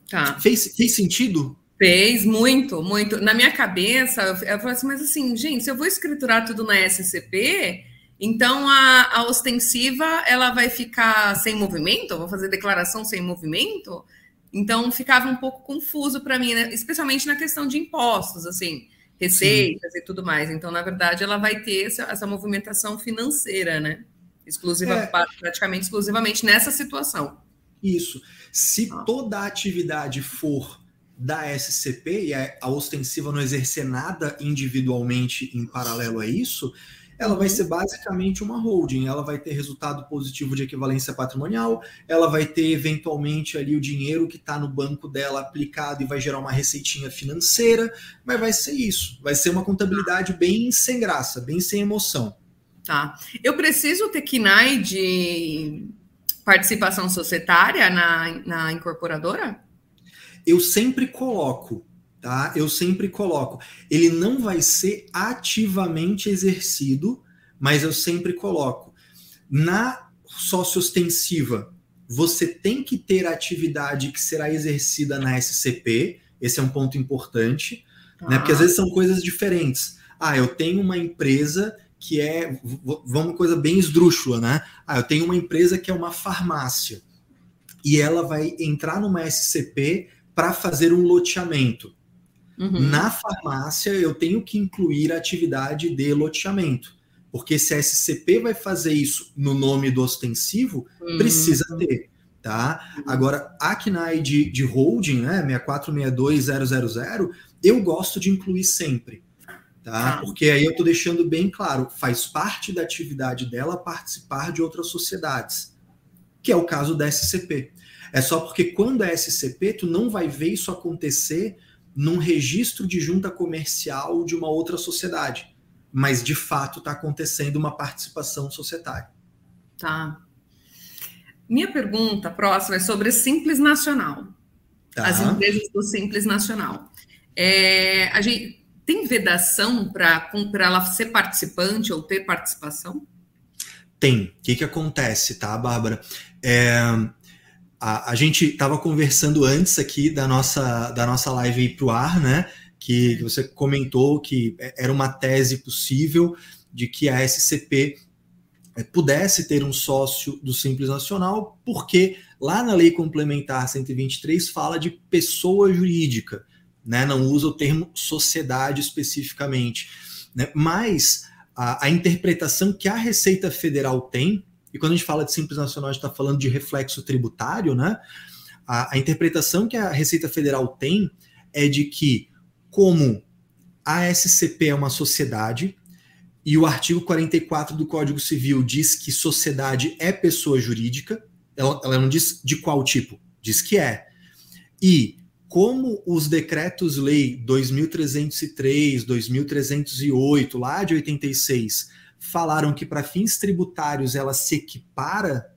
Tá. Fez, fez sentido? Fez muito, muito. Na minha cabeça, eu, eu falei assim, mas assim, gente, se eu vou escriturar tudo na SCP, então a, a ostensiva ela vai ficar sem movimento? Eu vou fazer declaração sem movimento? Então ficava um pouco confuso para mim, né? especialmente na questão de impostos, assim, receitas Sim. e tudo mais. Então, na verdade, ela vai ter essa, essa movimentação financeira, né? Exclusiva, é. praticamente exclusivamente nessa situação. Isso. Se ah. toda a atividade for da SCP e a ostensiva não exercer nada individualmente em paralelo a isso, ela vai ser basicamente uma holding. Ela vai ter resultado positivo de equivalência patrimonial, ela vai ter eventualmente ali o dinheiro que está no banco dela aplicado e vai gerar uma receitinha financeira, mas vai ser isso. Vai ser uma contabilidade bem sem graça, bem sem emoção. Tá. Eu preciso ter KNAI de participação societária na, na incorporadora? Eu sempre coloco tá? Eu sempre coloco. Ele não vai ser ativamente exercido, mas eu sempre coloco. Na sócio ostensiva, você tem que ter atividade que será exercida na SCP, esse é um ponto importante, ah. né? Porque às vezes são coisas diferentes. Ah, eu tenho uma empresa que é, vamos coisa bem esdrúxula, né? Ah, eu tenho uma empresa que é uma farmácia e ela vai entrar numa SCP para fazer um loteamento. Uhum. Na farmácia, eu tenho que incluir a atividade de loteamento. Porque se a SCP vai fazer isso no nome do ostensivo, uhum. precisa ter. Tá? Agora, a CNAE de, de holding, né, 6462000, eu gosto de incluir sempre. Tá? tá? Porque aí eu estou deixando bem claro, faz parte da atividade dela participar de outras sociedades, que é o caso da SCP. É só porque quando é SCP, tu não vai ver isso acontecer num registro de junta comercial de uma outra sociedade. mas de fato está acontecendo uma participação societária. Tá. Minha pergunta próxima é sobre Simples Nacional. Tá. As empresas do Simples Nacional. É, a gente tem vedação para ela ser participante ou ter participação? Tem. O que, que acontece, tá, Bárbara? É, a, a gente estava conversando antes aqui da nossa, da nossa live ir para o ar, né? Que, que você comentou que era uma tese possível de que a SCP é, pudesse ter um sócio do Simples Nacional, porque lá na Lei Complementar 123 fala de pessoa jurídica, né? não usa o termo sociedade especificamente. Né? Mas a, a, interpretação que a Receita Federal tem, e quando a gente fala de Simples Nacional, a gente está falando de reflexo tributário, né? A, a interpretação que a Receita Federal tem é de que, como a SCP é uma sociedade, e o artigo 44 do Código Civil diz que sociedade é pessoa jurídica, ela, ela não diz de qual tipo, diz que é. E como os decretos-lei 2303, 2308, lá de 86, falaram que para fins tributários ela se equipara,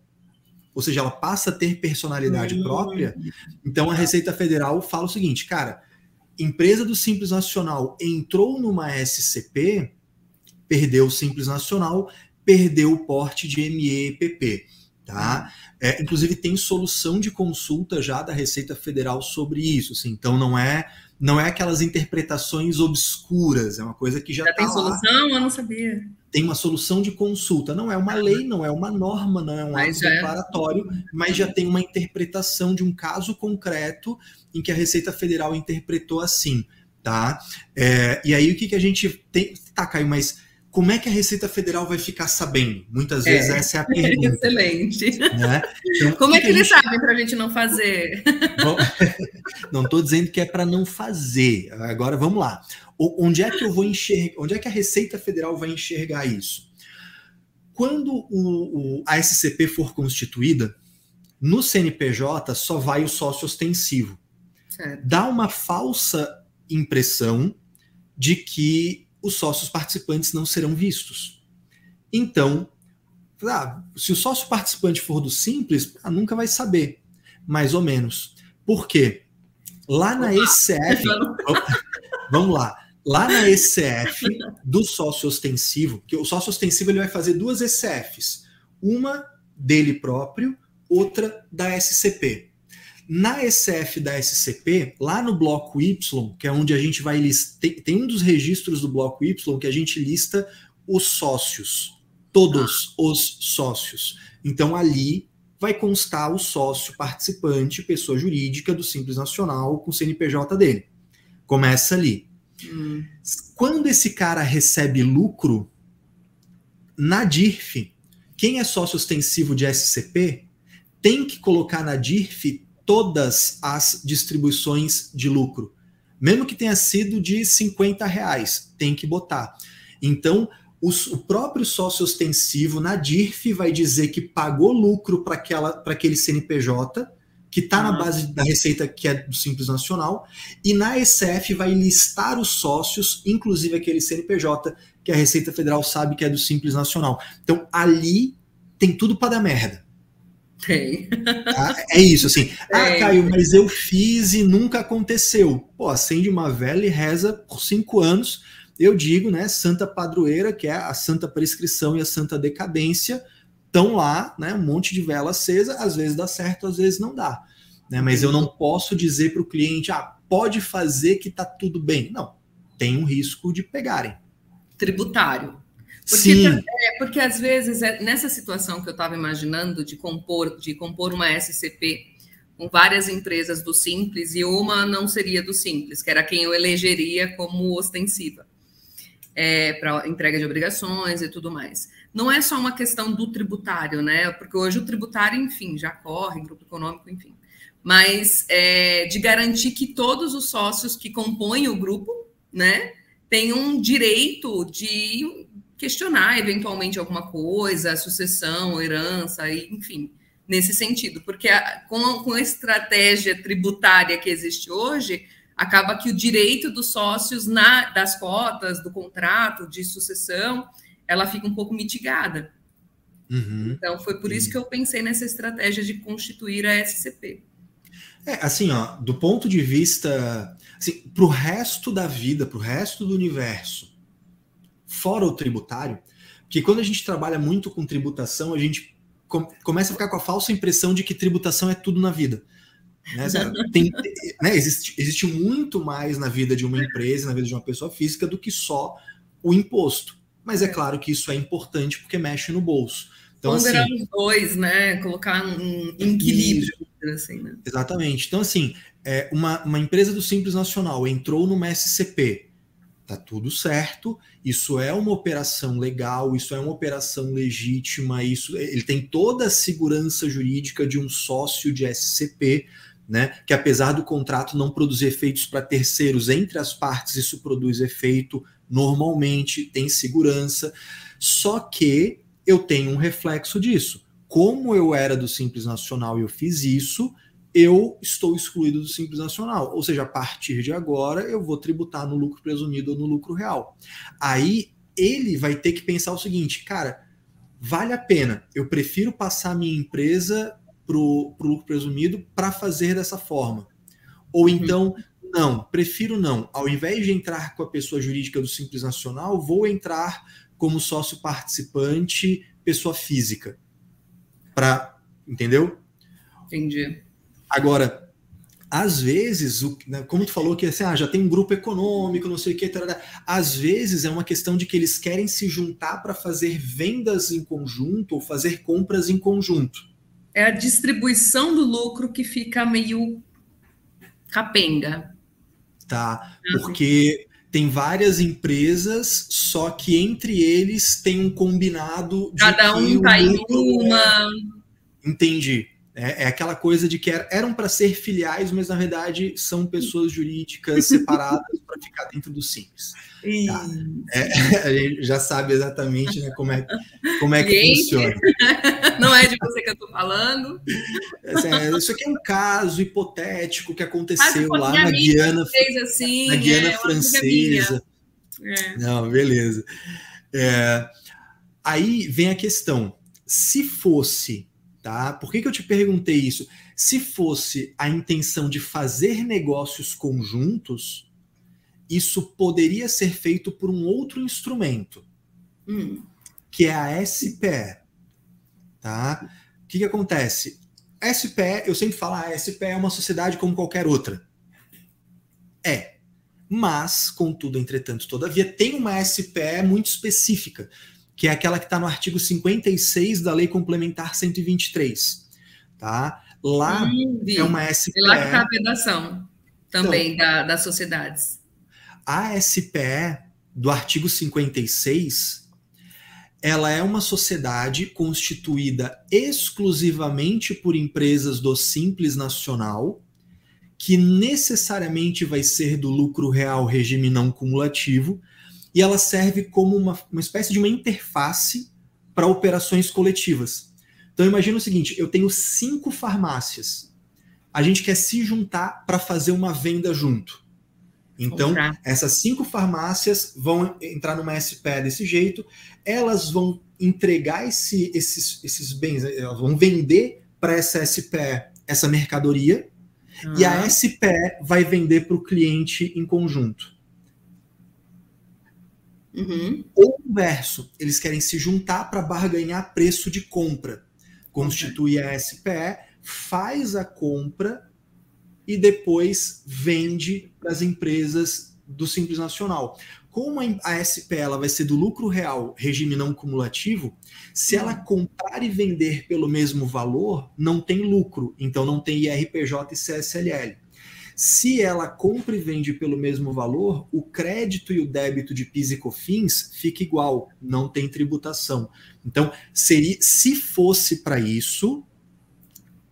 ou seja, ela passa a ter personalidade uhum. própria, então a Receita Federal fala o seguinte, cara, empresa do Simples Nacional entrou numa SCP, perdeu o Simples Nacional, perdeu o porte de MEPP. Tá? É, inclusive tem solução de consulta já da Receita Federal sobre isso, assim, então não é não é aquelas interpretações obscuras, é uma coisa que já, já tem tá solução, eu não sabia. Tem uma solução de consulta, não é uma lei, não é uma norma, não é um mas ato é. declaratório, mas já tem uma interpretação de um caso concreto em que a Receita Federal interpretou assim, tá? É, e aí o que, que a gente tem, tá, Caio, mas como é que a Receita Federal vai ficar sabendo? Muitas vezes é. essa é a pergunta. Excelente. Né? Então, Como é que, que eles gente... sabem para a gente não fazer? Bom, não estou dizendo que é para não fazer. Agora vamos lá. Onde é que eu vou enxergar? Onde é que a Receita Federal vai enxergar isso? Quando o, o, a SCP for constituída, no CNPJ só vai o sócio ostensivo. Certo. Dá uma falsa impressão de que os sócios participantes não serão vistos. Então, ah, se o sócio participante for do simples, ah, nunca vai saber, mais ou menos. Por quê? Lá na ECF, vamos lá, lá na ECF do sócio ostensivo, que o sócio ostensivo ele vai fazer duas ECFs, uma dele próprio, outra da SCP. Na ECF da SCP, lá no bloco Y, que é onde a gente vai listar, tem, tem, um dos registros do bloco Y que a gente lista os sócios, todos os sócios. Então ali vai constar o sócio participante, pessoa jurídica do Simples Nacional com o CNPJ dele. Começa ali. Hum. Quando esse cara recebe lucro, na DIRF, quem é sócio ostensivo de SCP tem que colocar na DIRF todas as distribuições de lucro. Mesmo que tenha sido de 50 reais, tem que botar. Então, os, o próprio sócio ostensivo na DIRF vai dizer que pagou lucro para aquele CNPJ, que está na base da receita que é do Simples Nacional, e na ECF vai listar os sócios, inclusive aquele CNPJ, que a Receita Federal sabe que é do Simples Nacional. Então, ali tem tudo para dar merda. Tem. Ah, é isso, assim. Ah, Caio, mas eu fiz e nunca aconteceu. Pô, acende uma vela e reza por cinco anos. Eu digo, né, Santa Padroeira, que é a Santa Prescrição e a Santa Decadência, estão lá, né, um monte de vela acesa, às vezes dá certo, às vezes não dá. Né, mas eu não posso dizer para o cliente, ah, pode fazer que tá tudo bem. Não, tem um risco de pegarem. Tributário. Porque, Sim. É, porque às vezes, é, nessa situação que eu estava imaginando de compor, de compor uma SCP com várias empresas do Simples e uma não seria do Simples, que era quem eu elegeria como ostensiva é, para entrega de obrigações e tudo mais. Não é só uma questão do tributário, né? Porque hoje o tributário, enfim, já corre, grupo econômico, enfim. Mas é, de garantir que todos os sócios que compõem o grupo, né, tenham direito de questionar eventualmente alguma coisa, sucessão, herança, enfim, nesse sentido, porque a, com, com a estratégia tributária que existe hoje, acaba que o direito dos sócios na, das cotas, do contrato, de sucessão, ela fica um pouco mitigada. Uhum. Então, foi por isso que eu pensei nessa estratégia de constituir a SCP. É, assim, ó, do ponto de vista, assim, para o resto da vida, para o resto do universo, fora o tributário, porque quando a gente trabalha muito com tributação, a gente com, começa a ficar com a falsa impressão de que tributação é tudo na vida. Né? Tem, né, existe, existe muito mais na vida de uma empresa, na vida de uma pessoa física, do que só o imposto. Mas é claro que isso é importante porque mexe no bolso. Então, Ponderar assim, os dois, né? Colocar um, equilíbrio. Assim, né? Exatamente. Então, assim, é, uma, uma empresa do Simples Nacional entrou no MSCP, tá tudo certo, isso é uma operação legal, isso é uma operação legítima, isso ele tem toda a segurança jurídica de um sócio de SCP, né? Que apesar do contrato não produzir efeitos para terceiros entre as partes, isso produz efeito normalmente, tem segurança. Só que eu tenho um reflexo disso. Como eu era do Simples Nacional e eu fiz isso, eu estou excluído do Simples Nacional. Ou seja, a partir de agora eu vou tributar no lucro presumido ou no lucro real. Aí ele vai ter que pensar o seguinte, cara, vale a pena. Eu prefiro passar minha empresa para o lucro presumido para fazer dessa forma. Ou uhum. então, não, prefiro não. Ao invés de entrar com a pessoa jurídica do Simples Nacional, vou entrar como sócio participante, pessoa física. Para, entendeu? Entendi. Agora, às vezes, o, né, como tu falou que assim, ah, já tem um grupo econômico, não sei o que, tarará, às vezes é uma questão de que eles querem se juntar para fazer vendas em conjunto ou fazer compras em conjunto é a distribuição do lucro que fica meio capenga. Tá, porque tem várias empresas, só que entre eles tem um combinado. Cada um tá em uma. Entendi. É, é, aquela coisa de que eram para ser filiais, mas na verdade são pessoas jurídicas separadas para ficar dentro do Simples. Tá? É, a gente já sabe exatamente né, como é, como é que gente, funciona. Não é de você que eu estou falando. É, isso aqui é um caso hipotético que aconteceu lá na Guiana, assim, na Guiana é, Francesa. Não, beleza. É, aí vem a questão: se fosse tá? Por que, que eu te perguntei isso? Se fosse a intenção de fazer negócios conjuntos, isso poderia ser feito por um outro instrumento, hum. que é a SPE, tá? O que, que acontece? SPE, eu sempre falo, a SPE é uma sociedade como qualquer outra. É. Mas, contudo, entretanto, todavia, tem uma SPE muito específica, que é aquela que está no artigo 56 da Lei Complementar 123. Tá? Lá hum, é uma SPE. E lá que está a vedação também então, da, das sociedades. A SPE do artigo 56 ela é uma sociedade constituída exclusivamente por empresas do Simples Nacional, que necessariamente vai ser do lucro real regime não cumulativo, e ela serve como uma, uma espécie de uma interface para operações coletivas. Então imagina o seguinte: eu tenho cinco farmácias. A gente quer se juntar para fazer uma venda junto. Então, Comprar. essas cinco farmácias vão entrar numa SPE desse jeito, elas vão entregar esse, esses, esses bens, elas vão vender para essa SPE essa mercadoria, e a SPE vai vender para o cliente em conjunto. Uhum. Ou o inverso, eles querem se juntar para barganhar preço de compra. Constitui a SPE, faz a compra e depois vende para as empresas do Simples Nacional. Como a SPE ela vai ser do lucro real, regime não cumulativo, se ela uhum. comprar e vender pelo mesmo valor, não tem lucro, então não tem IRPJ e CSLL. Se ela compra e vende pelo mesmo valor, o crédito e o débito de PIS e COFINS fica igual, não tem tributação. Então, seria, se fosse para isso,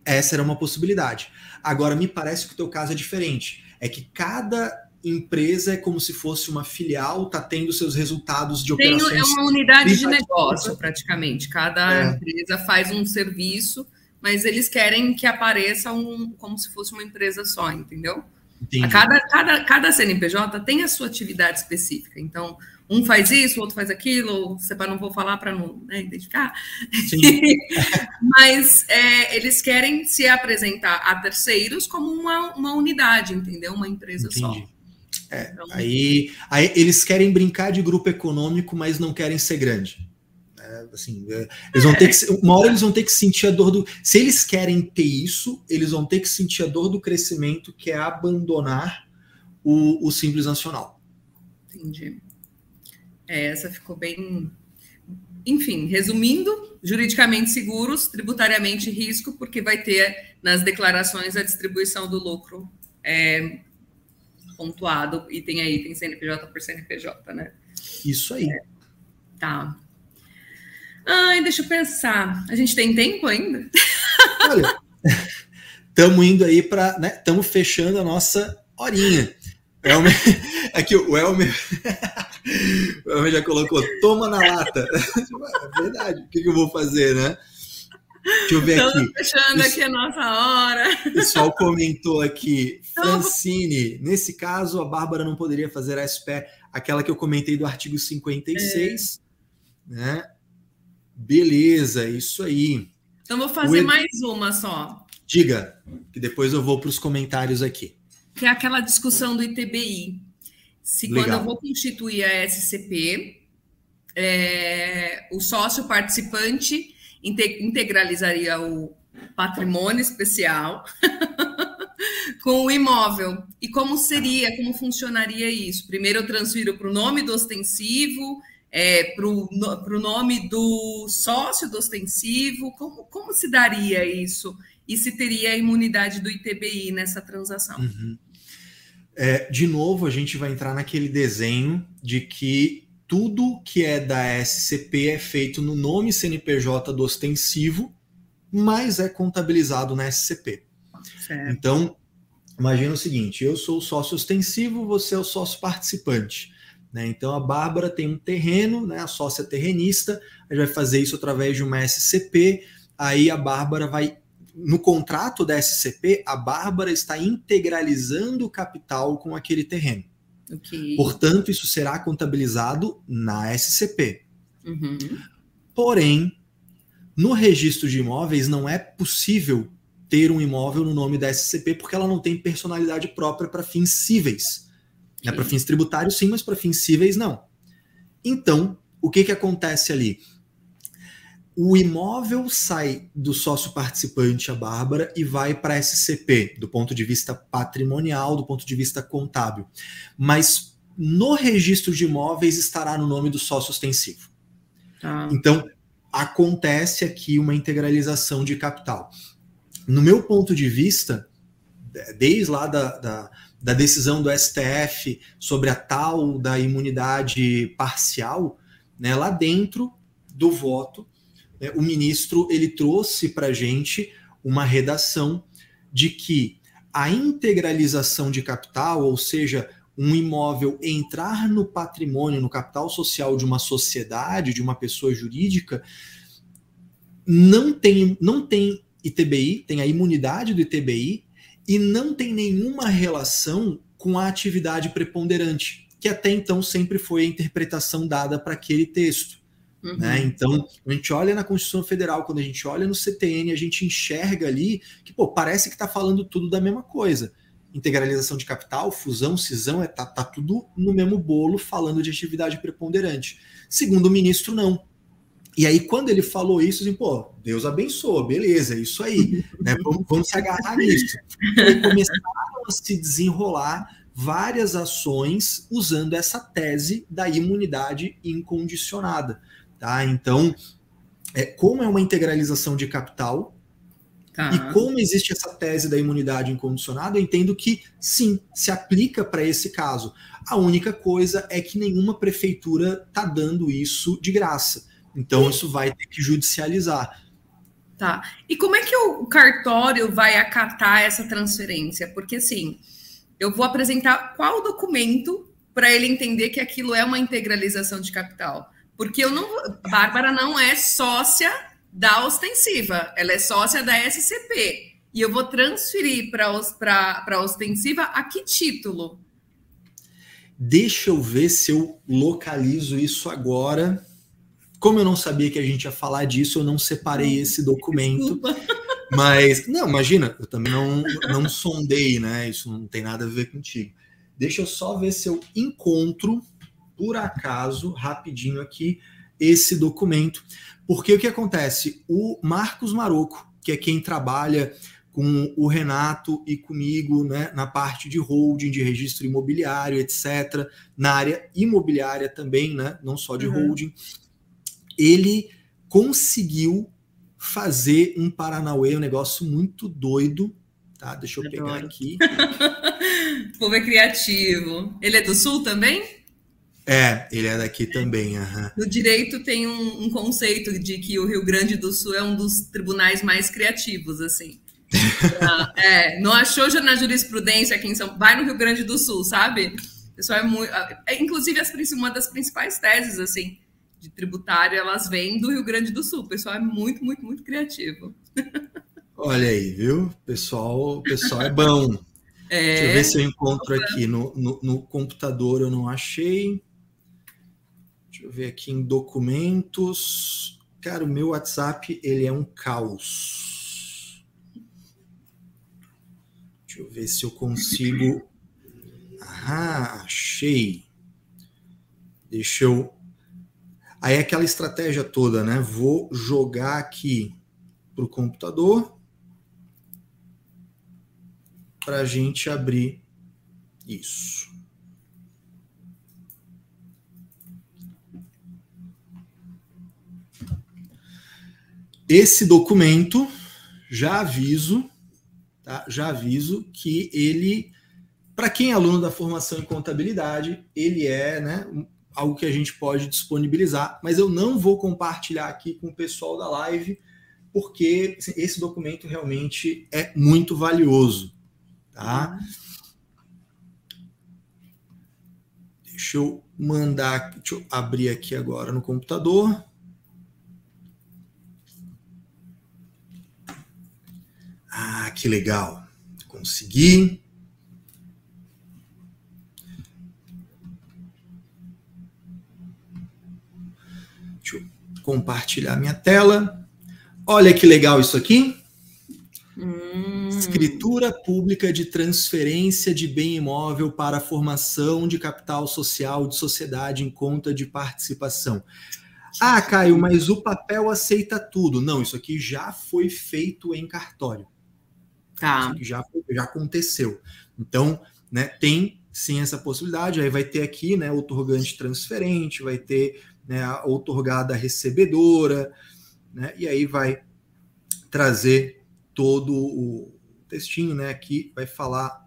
essa era uma possibilidade. Agora, me parece que o teu caso é diferente. É que cada empresa é como se fosse uma filial, está tendo seus resultados de Tem, operações. É uma unidade de negócio, praticamente. Cada é. empresa faz um serviço mas eles querem que apareça um, como se fosse uma empresa só, entendeu? A cada, cada, cada CNPJ tem a sua atividade específica. Então, um faz isso, o outro faz aquilo, para não vou falar para não né, identificar. Mas é, eles querem se apresentar a terceiros como uma, uma unidade, entendeu? Uma empresa Entendi. só. É, então, aí, aí eles querem brincar de grupo econômico, mas não querem ser grande. É, assim, é, eles vão ter que, uma hora eles vão ter que sentir a dor do. Se eles querem ter isso, eles vão ter que sentir a dor do crescimento, que é abandonar o, o simples nacional. Entendi. É, essa ficou bem. Enfim, resumindo, juridicamente seguros, tributariamente risco, porque vai ter nas declarações a distribuição do lucro é, pontuado e tem aí, tem CNPJ por CNPJ, né? Isso aí. É, tá. Ai, deixa eu pensar. A gente tem tempo ainda? Olha, estamos indo aí para. Estamos né, fechando a nossa horinha. Elmer, aqui o Elmer, o Elmer já colocou, toma na lata. É verdade, o que, que eu vou fazer, né? Deixa eu ver Estamos aqui. fechando aqui a nossa hora. O pessoal comentou aqui, Francine, nesse caso a Bárbara não poderia fazer a SPE, aquela que eu comentei do artigo 56, é. né? Beleza, isso aí. Então vou fazer mais uma só. Diga, que depois eu vou para os comentários aqui. Que é aquela discussão do ITBI. Se Legal. quando eu vou constituir a SCP, é, o sócio participante integralizaria o patrimônio especial com o imóvel. E como seria, como funcionaria isso? Primeiro eu transfiro para o nome do ostensivo, é, para o nome do sócio do ostensivo, como, como se daria isso? E se teria a imunidade do ITBI nessa transação? Uhum. É, de novo, a gente vai entrar naquele desenho de que tudo que é da SCP é feito no nome CNPJ do ostensivo, mas é contabilizado na SCP. Certo. Então, imagina o seguinte: eu sou o sócio ostensivo, você é o sócio participante. Né? Então, a Bárbara tem um terreno, né, a sócia terrenista, a gente vai fazer isso através de uma SCP. Aí a Bárbara vai no contrato da SCP, a Bárbara está integralizando o capital com aquele terreno. Okay. Portanto, isso será contabilizado na SCP. Uhum. Porém, no registro de imóveis não é possível ter um imóvel no nome da SCP porque ela não tem personalidade própria para fins cíveis. Né, para fins tributários, sim, mas para fins cíveis, não. Então, o que, que acontece ali? O imóvel sai do sócio participante, a Bárbara, e vai para a SCP, do ponto de vista patrimonial, do ponto de vista contábil. Mas no registro de imóveis estará no nome do sócio ostensivo. Ah. Então, acontece aqui uma integralização de capital. No meu ponto de vista, desde lá da, da, da decisão do STF sobre a tal da imunidade parcial, né, lá dentro do voto, né, o ministro ele trouxe para a gente uma redação de que a integralização de capital, ou seja, um imóvel entrar no patrimônio, no capital social de uma sociedade, de uma pessoa jurídica, não tem, não tem ITBI, tem a imunidade do ITBI e não tem nenhuma relação com a atividade preponderante, que até então sempre foi a interpretação dada para aquele texto. Uhum. Né? Então, a gente olha na Constituição Federal, quando a gente olha no CTN, a gente enxerga ali que pô, parece que está falando tudo da mesma coisa. Integralização de capital, fusão, cisão, é, tá, tá tudo no mesmo bolo falando de atividade preponderante. Segundo o ministro, não. E aí, quando ele falou isso, assim, pô, Deus abençoa, beleza, é isso aí, né? Vamos, vamos se agarrar nisso. E começaram a se desenrolar várias ações usando essa tese da imunidade incondicionada. Tá? Então, é, como é uma integralização de capital, tá. e como existe essa tese da imunidade incondicionada, eu entendo que sim, se aplica para esse caso. A única coisa é que nenhuma prefeitura está dando isso de graça. Então, isso vai ter que judicializar. Tá. E como é que o cartório vai acatar essa transferência? Porque, assim, eu vou apresentar qual documento para ele entender que aquilo é uma integralização de capital? Porque eu não. Bárbara não é sócia da ostensiva, ela é sócia da SCP. e eu vou transferir para a ostensiva a que título? Deixa eu ver se eu localizo isso agora. Como eu não sabia que a gente ia falar disso, eu não separei esse documento. Mas, não, imagina, eu também não, não sondei, né? Isso não tem nada a ver contigo. Deixa eu só ver se eu encontro, por acaso, rapidinho aqui, esse documento. Porque o que acontece? O Marcos Maroco, que é quem trabalha com o Renato e comigo né, na parte de holding, de registro imobiliário, etc., na área imobiliária também, né, não só de uhum. holding, ele conseguiu fazer um Paranauê, um negócio muito doido. Tá, deixa eu Adoro. pegar aqui. o povo é criativo. Ele é do Sul também? É, ele é daqui também. Uhum. No direito tem um, um, conceito de que o Rio Grande do Sul é um dos tribunais mais criativos, assim. Ah, é, não achou já na jurisprudência aqui em São vai no Rio Grande do Sul, sabe? O pessoal é muito. É, inclusive, as, uma das principais teses, assim, de tributário, elas vêm do Rio Grande do Sul. O pessoal é muito, muito, muito criativo. Olha aí, viu? Pessoal, o pessoal é bom. É... Deixa eu ver se eu encontro aqui no, no, no computador, eu não achei. Deixa eu ver aqui em documentos. Cara, o meu WhatsApp, ele é um caos. Deixa eu ver se eu consigo. Ah, achei. Deixa eu. Aí aquela estratégia toda, né? Vou jogar aqui para o computador para a gente abrir isso. Esse documento, já aviso, Tá? Já aviso que ele, para quem é aluno da formação em contabilidade, ele é né, algo que a gente pode disponibilizar, mas eu não vou compartilhar aqui com o pessoal da live, porque esse documento realmente é muito valioso. Tá? Deixa eu mandar, deixa eu abrir aqui agora no computador. Ah, que legal. Consegui. Compartilhar minha tela. Olha que legal isso aqui. Hum. Escritura pública de transferência de bem imóvel para formação de capital social de sociedade em conta de participação. Ah, Caio, mas o papel aceita tudo. Não, isso aqui já foi feito em cartório. Tá. já, já aconteceu. Então, né, tem sim essa possibilidade. Aí vai ter aqui, né, otorgante transferente, vai ter né, a otorgada recebedora, né, e aí vai trazer todo o textinho, né, aqui vai falar.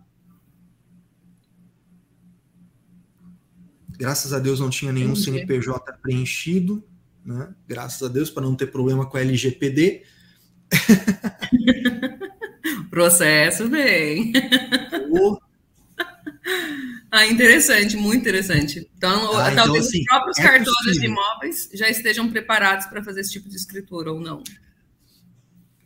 Graças a Deus não tinha nenhum. CNPJ preenchido, né? Graças a Deus para não ter problema com a LGPD. Processo bem. Ah, interessante, muito interessante. Então, ah, talvez então, assim, os próprios é cartões de imóveis já estejam preparados para fazer esse tipo de escritura ou não.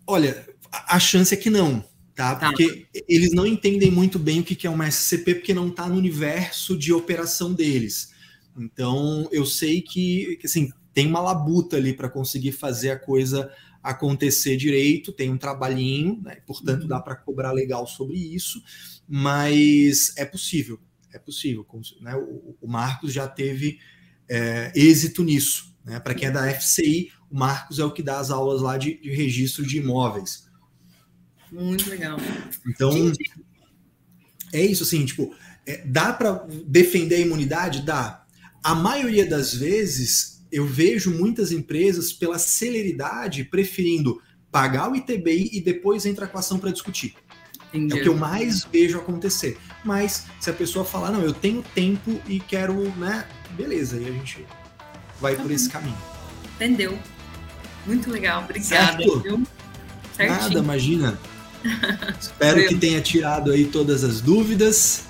Olha, a chance é que não, tá? tá. Porque eles não entendem muito bem o que é uma SCP, porque não está no universo de operação deles. Então, eu sei que, que assim, tem uma labuta ali para conseguir fazer a coisa acontecer direito, tem um trabalhinho, né? portanto uhum. dá para cobrar legal sobre isso, mas é possível, é possível. Né? O, o Marcos já teve é, êxito nisso. Né? Para quem é da FCI, o Marcos é o que dá as aulas lá de, de registro de imóveis. Muito legal. Então, é isso assim, tipo, é, dá para defender a imunidade? Dá. A maioria das vezes eu vejo muitas empresas, pela celeridade, preferindo pagar o ITBI e depois entrar com a ação para discutir. Entendi. É o que eu mais vejo acontecer. Mas se a pessoa falar, não, eu tenho tempo e quero, né? Beleza, aí a gente vai tá por esse caminho. Entendeu? Muito legal, obrigada. Nada, imagina. Espero que tenha tirado aí todas as dúvidas.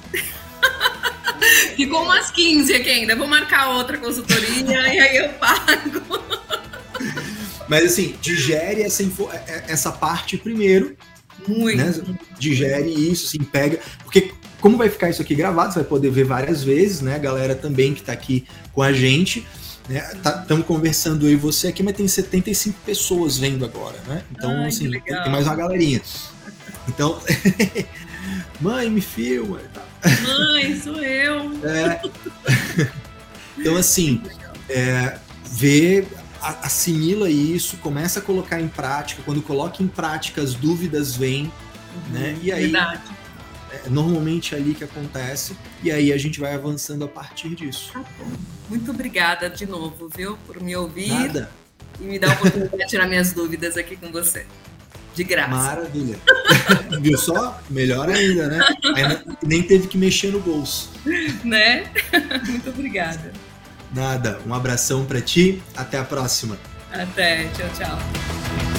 Ficou umas 15 aqui ainda. Vou marcar outra consultoria e aí eu pago. Mas assim, digere essa, é, é, essa parte primeiro, Muito. Né? Digere isso, assim, pega. Porque como vai ficar isso aqui gravado, você vai poder ver várias vezes, né? A galera também que está aqui com a gente. Estamos né? conversando eu e você aqui, mas tem 75 pessoas vendo agora, né? Então, Ai, assim, tem mais uma galerinha. Então, mãe, me filma. Mãe, sou eu. É. Então, assim, é, vê, assimila isso, começa a colocar em prática. Quando coloca em prática, as dúvidas vêm, uhum, né? E aí, verdade. é normalmente é ali que acontece, e aí a gente vai avançando a partir disso. Tá Muito obrigada de novo, viu, por me ouvir. Nada. E me dar a oportunidade de tirar minhas dúvidas aqui com você. De graça. Maravilha. Viu só? Melhor ainda, né? Ainda nem teve que mexer no bolso. Né? Muito obrigada. Nada. Um abração para ti. Até a próxima. Até. Tchau, tchau.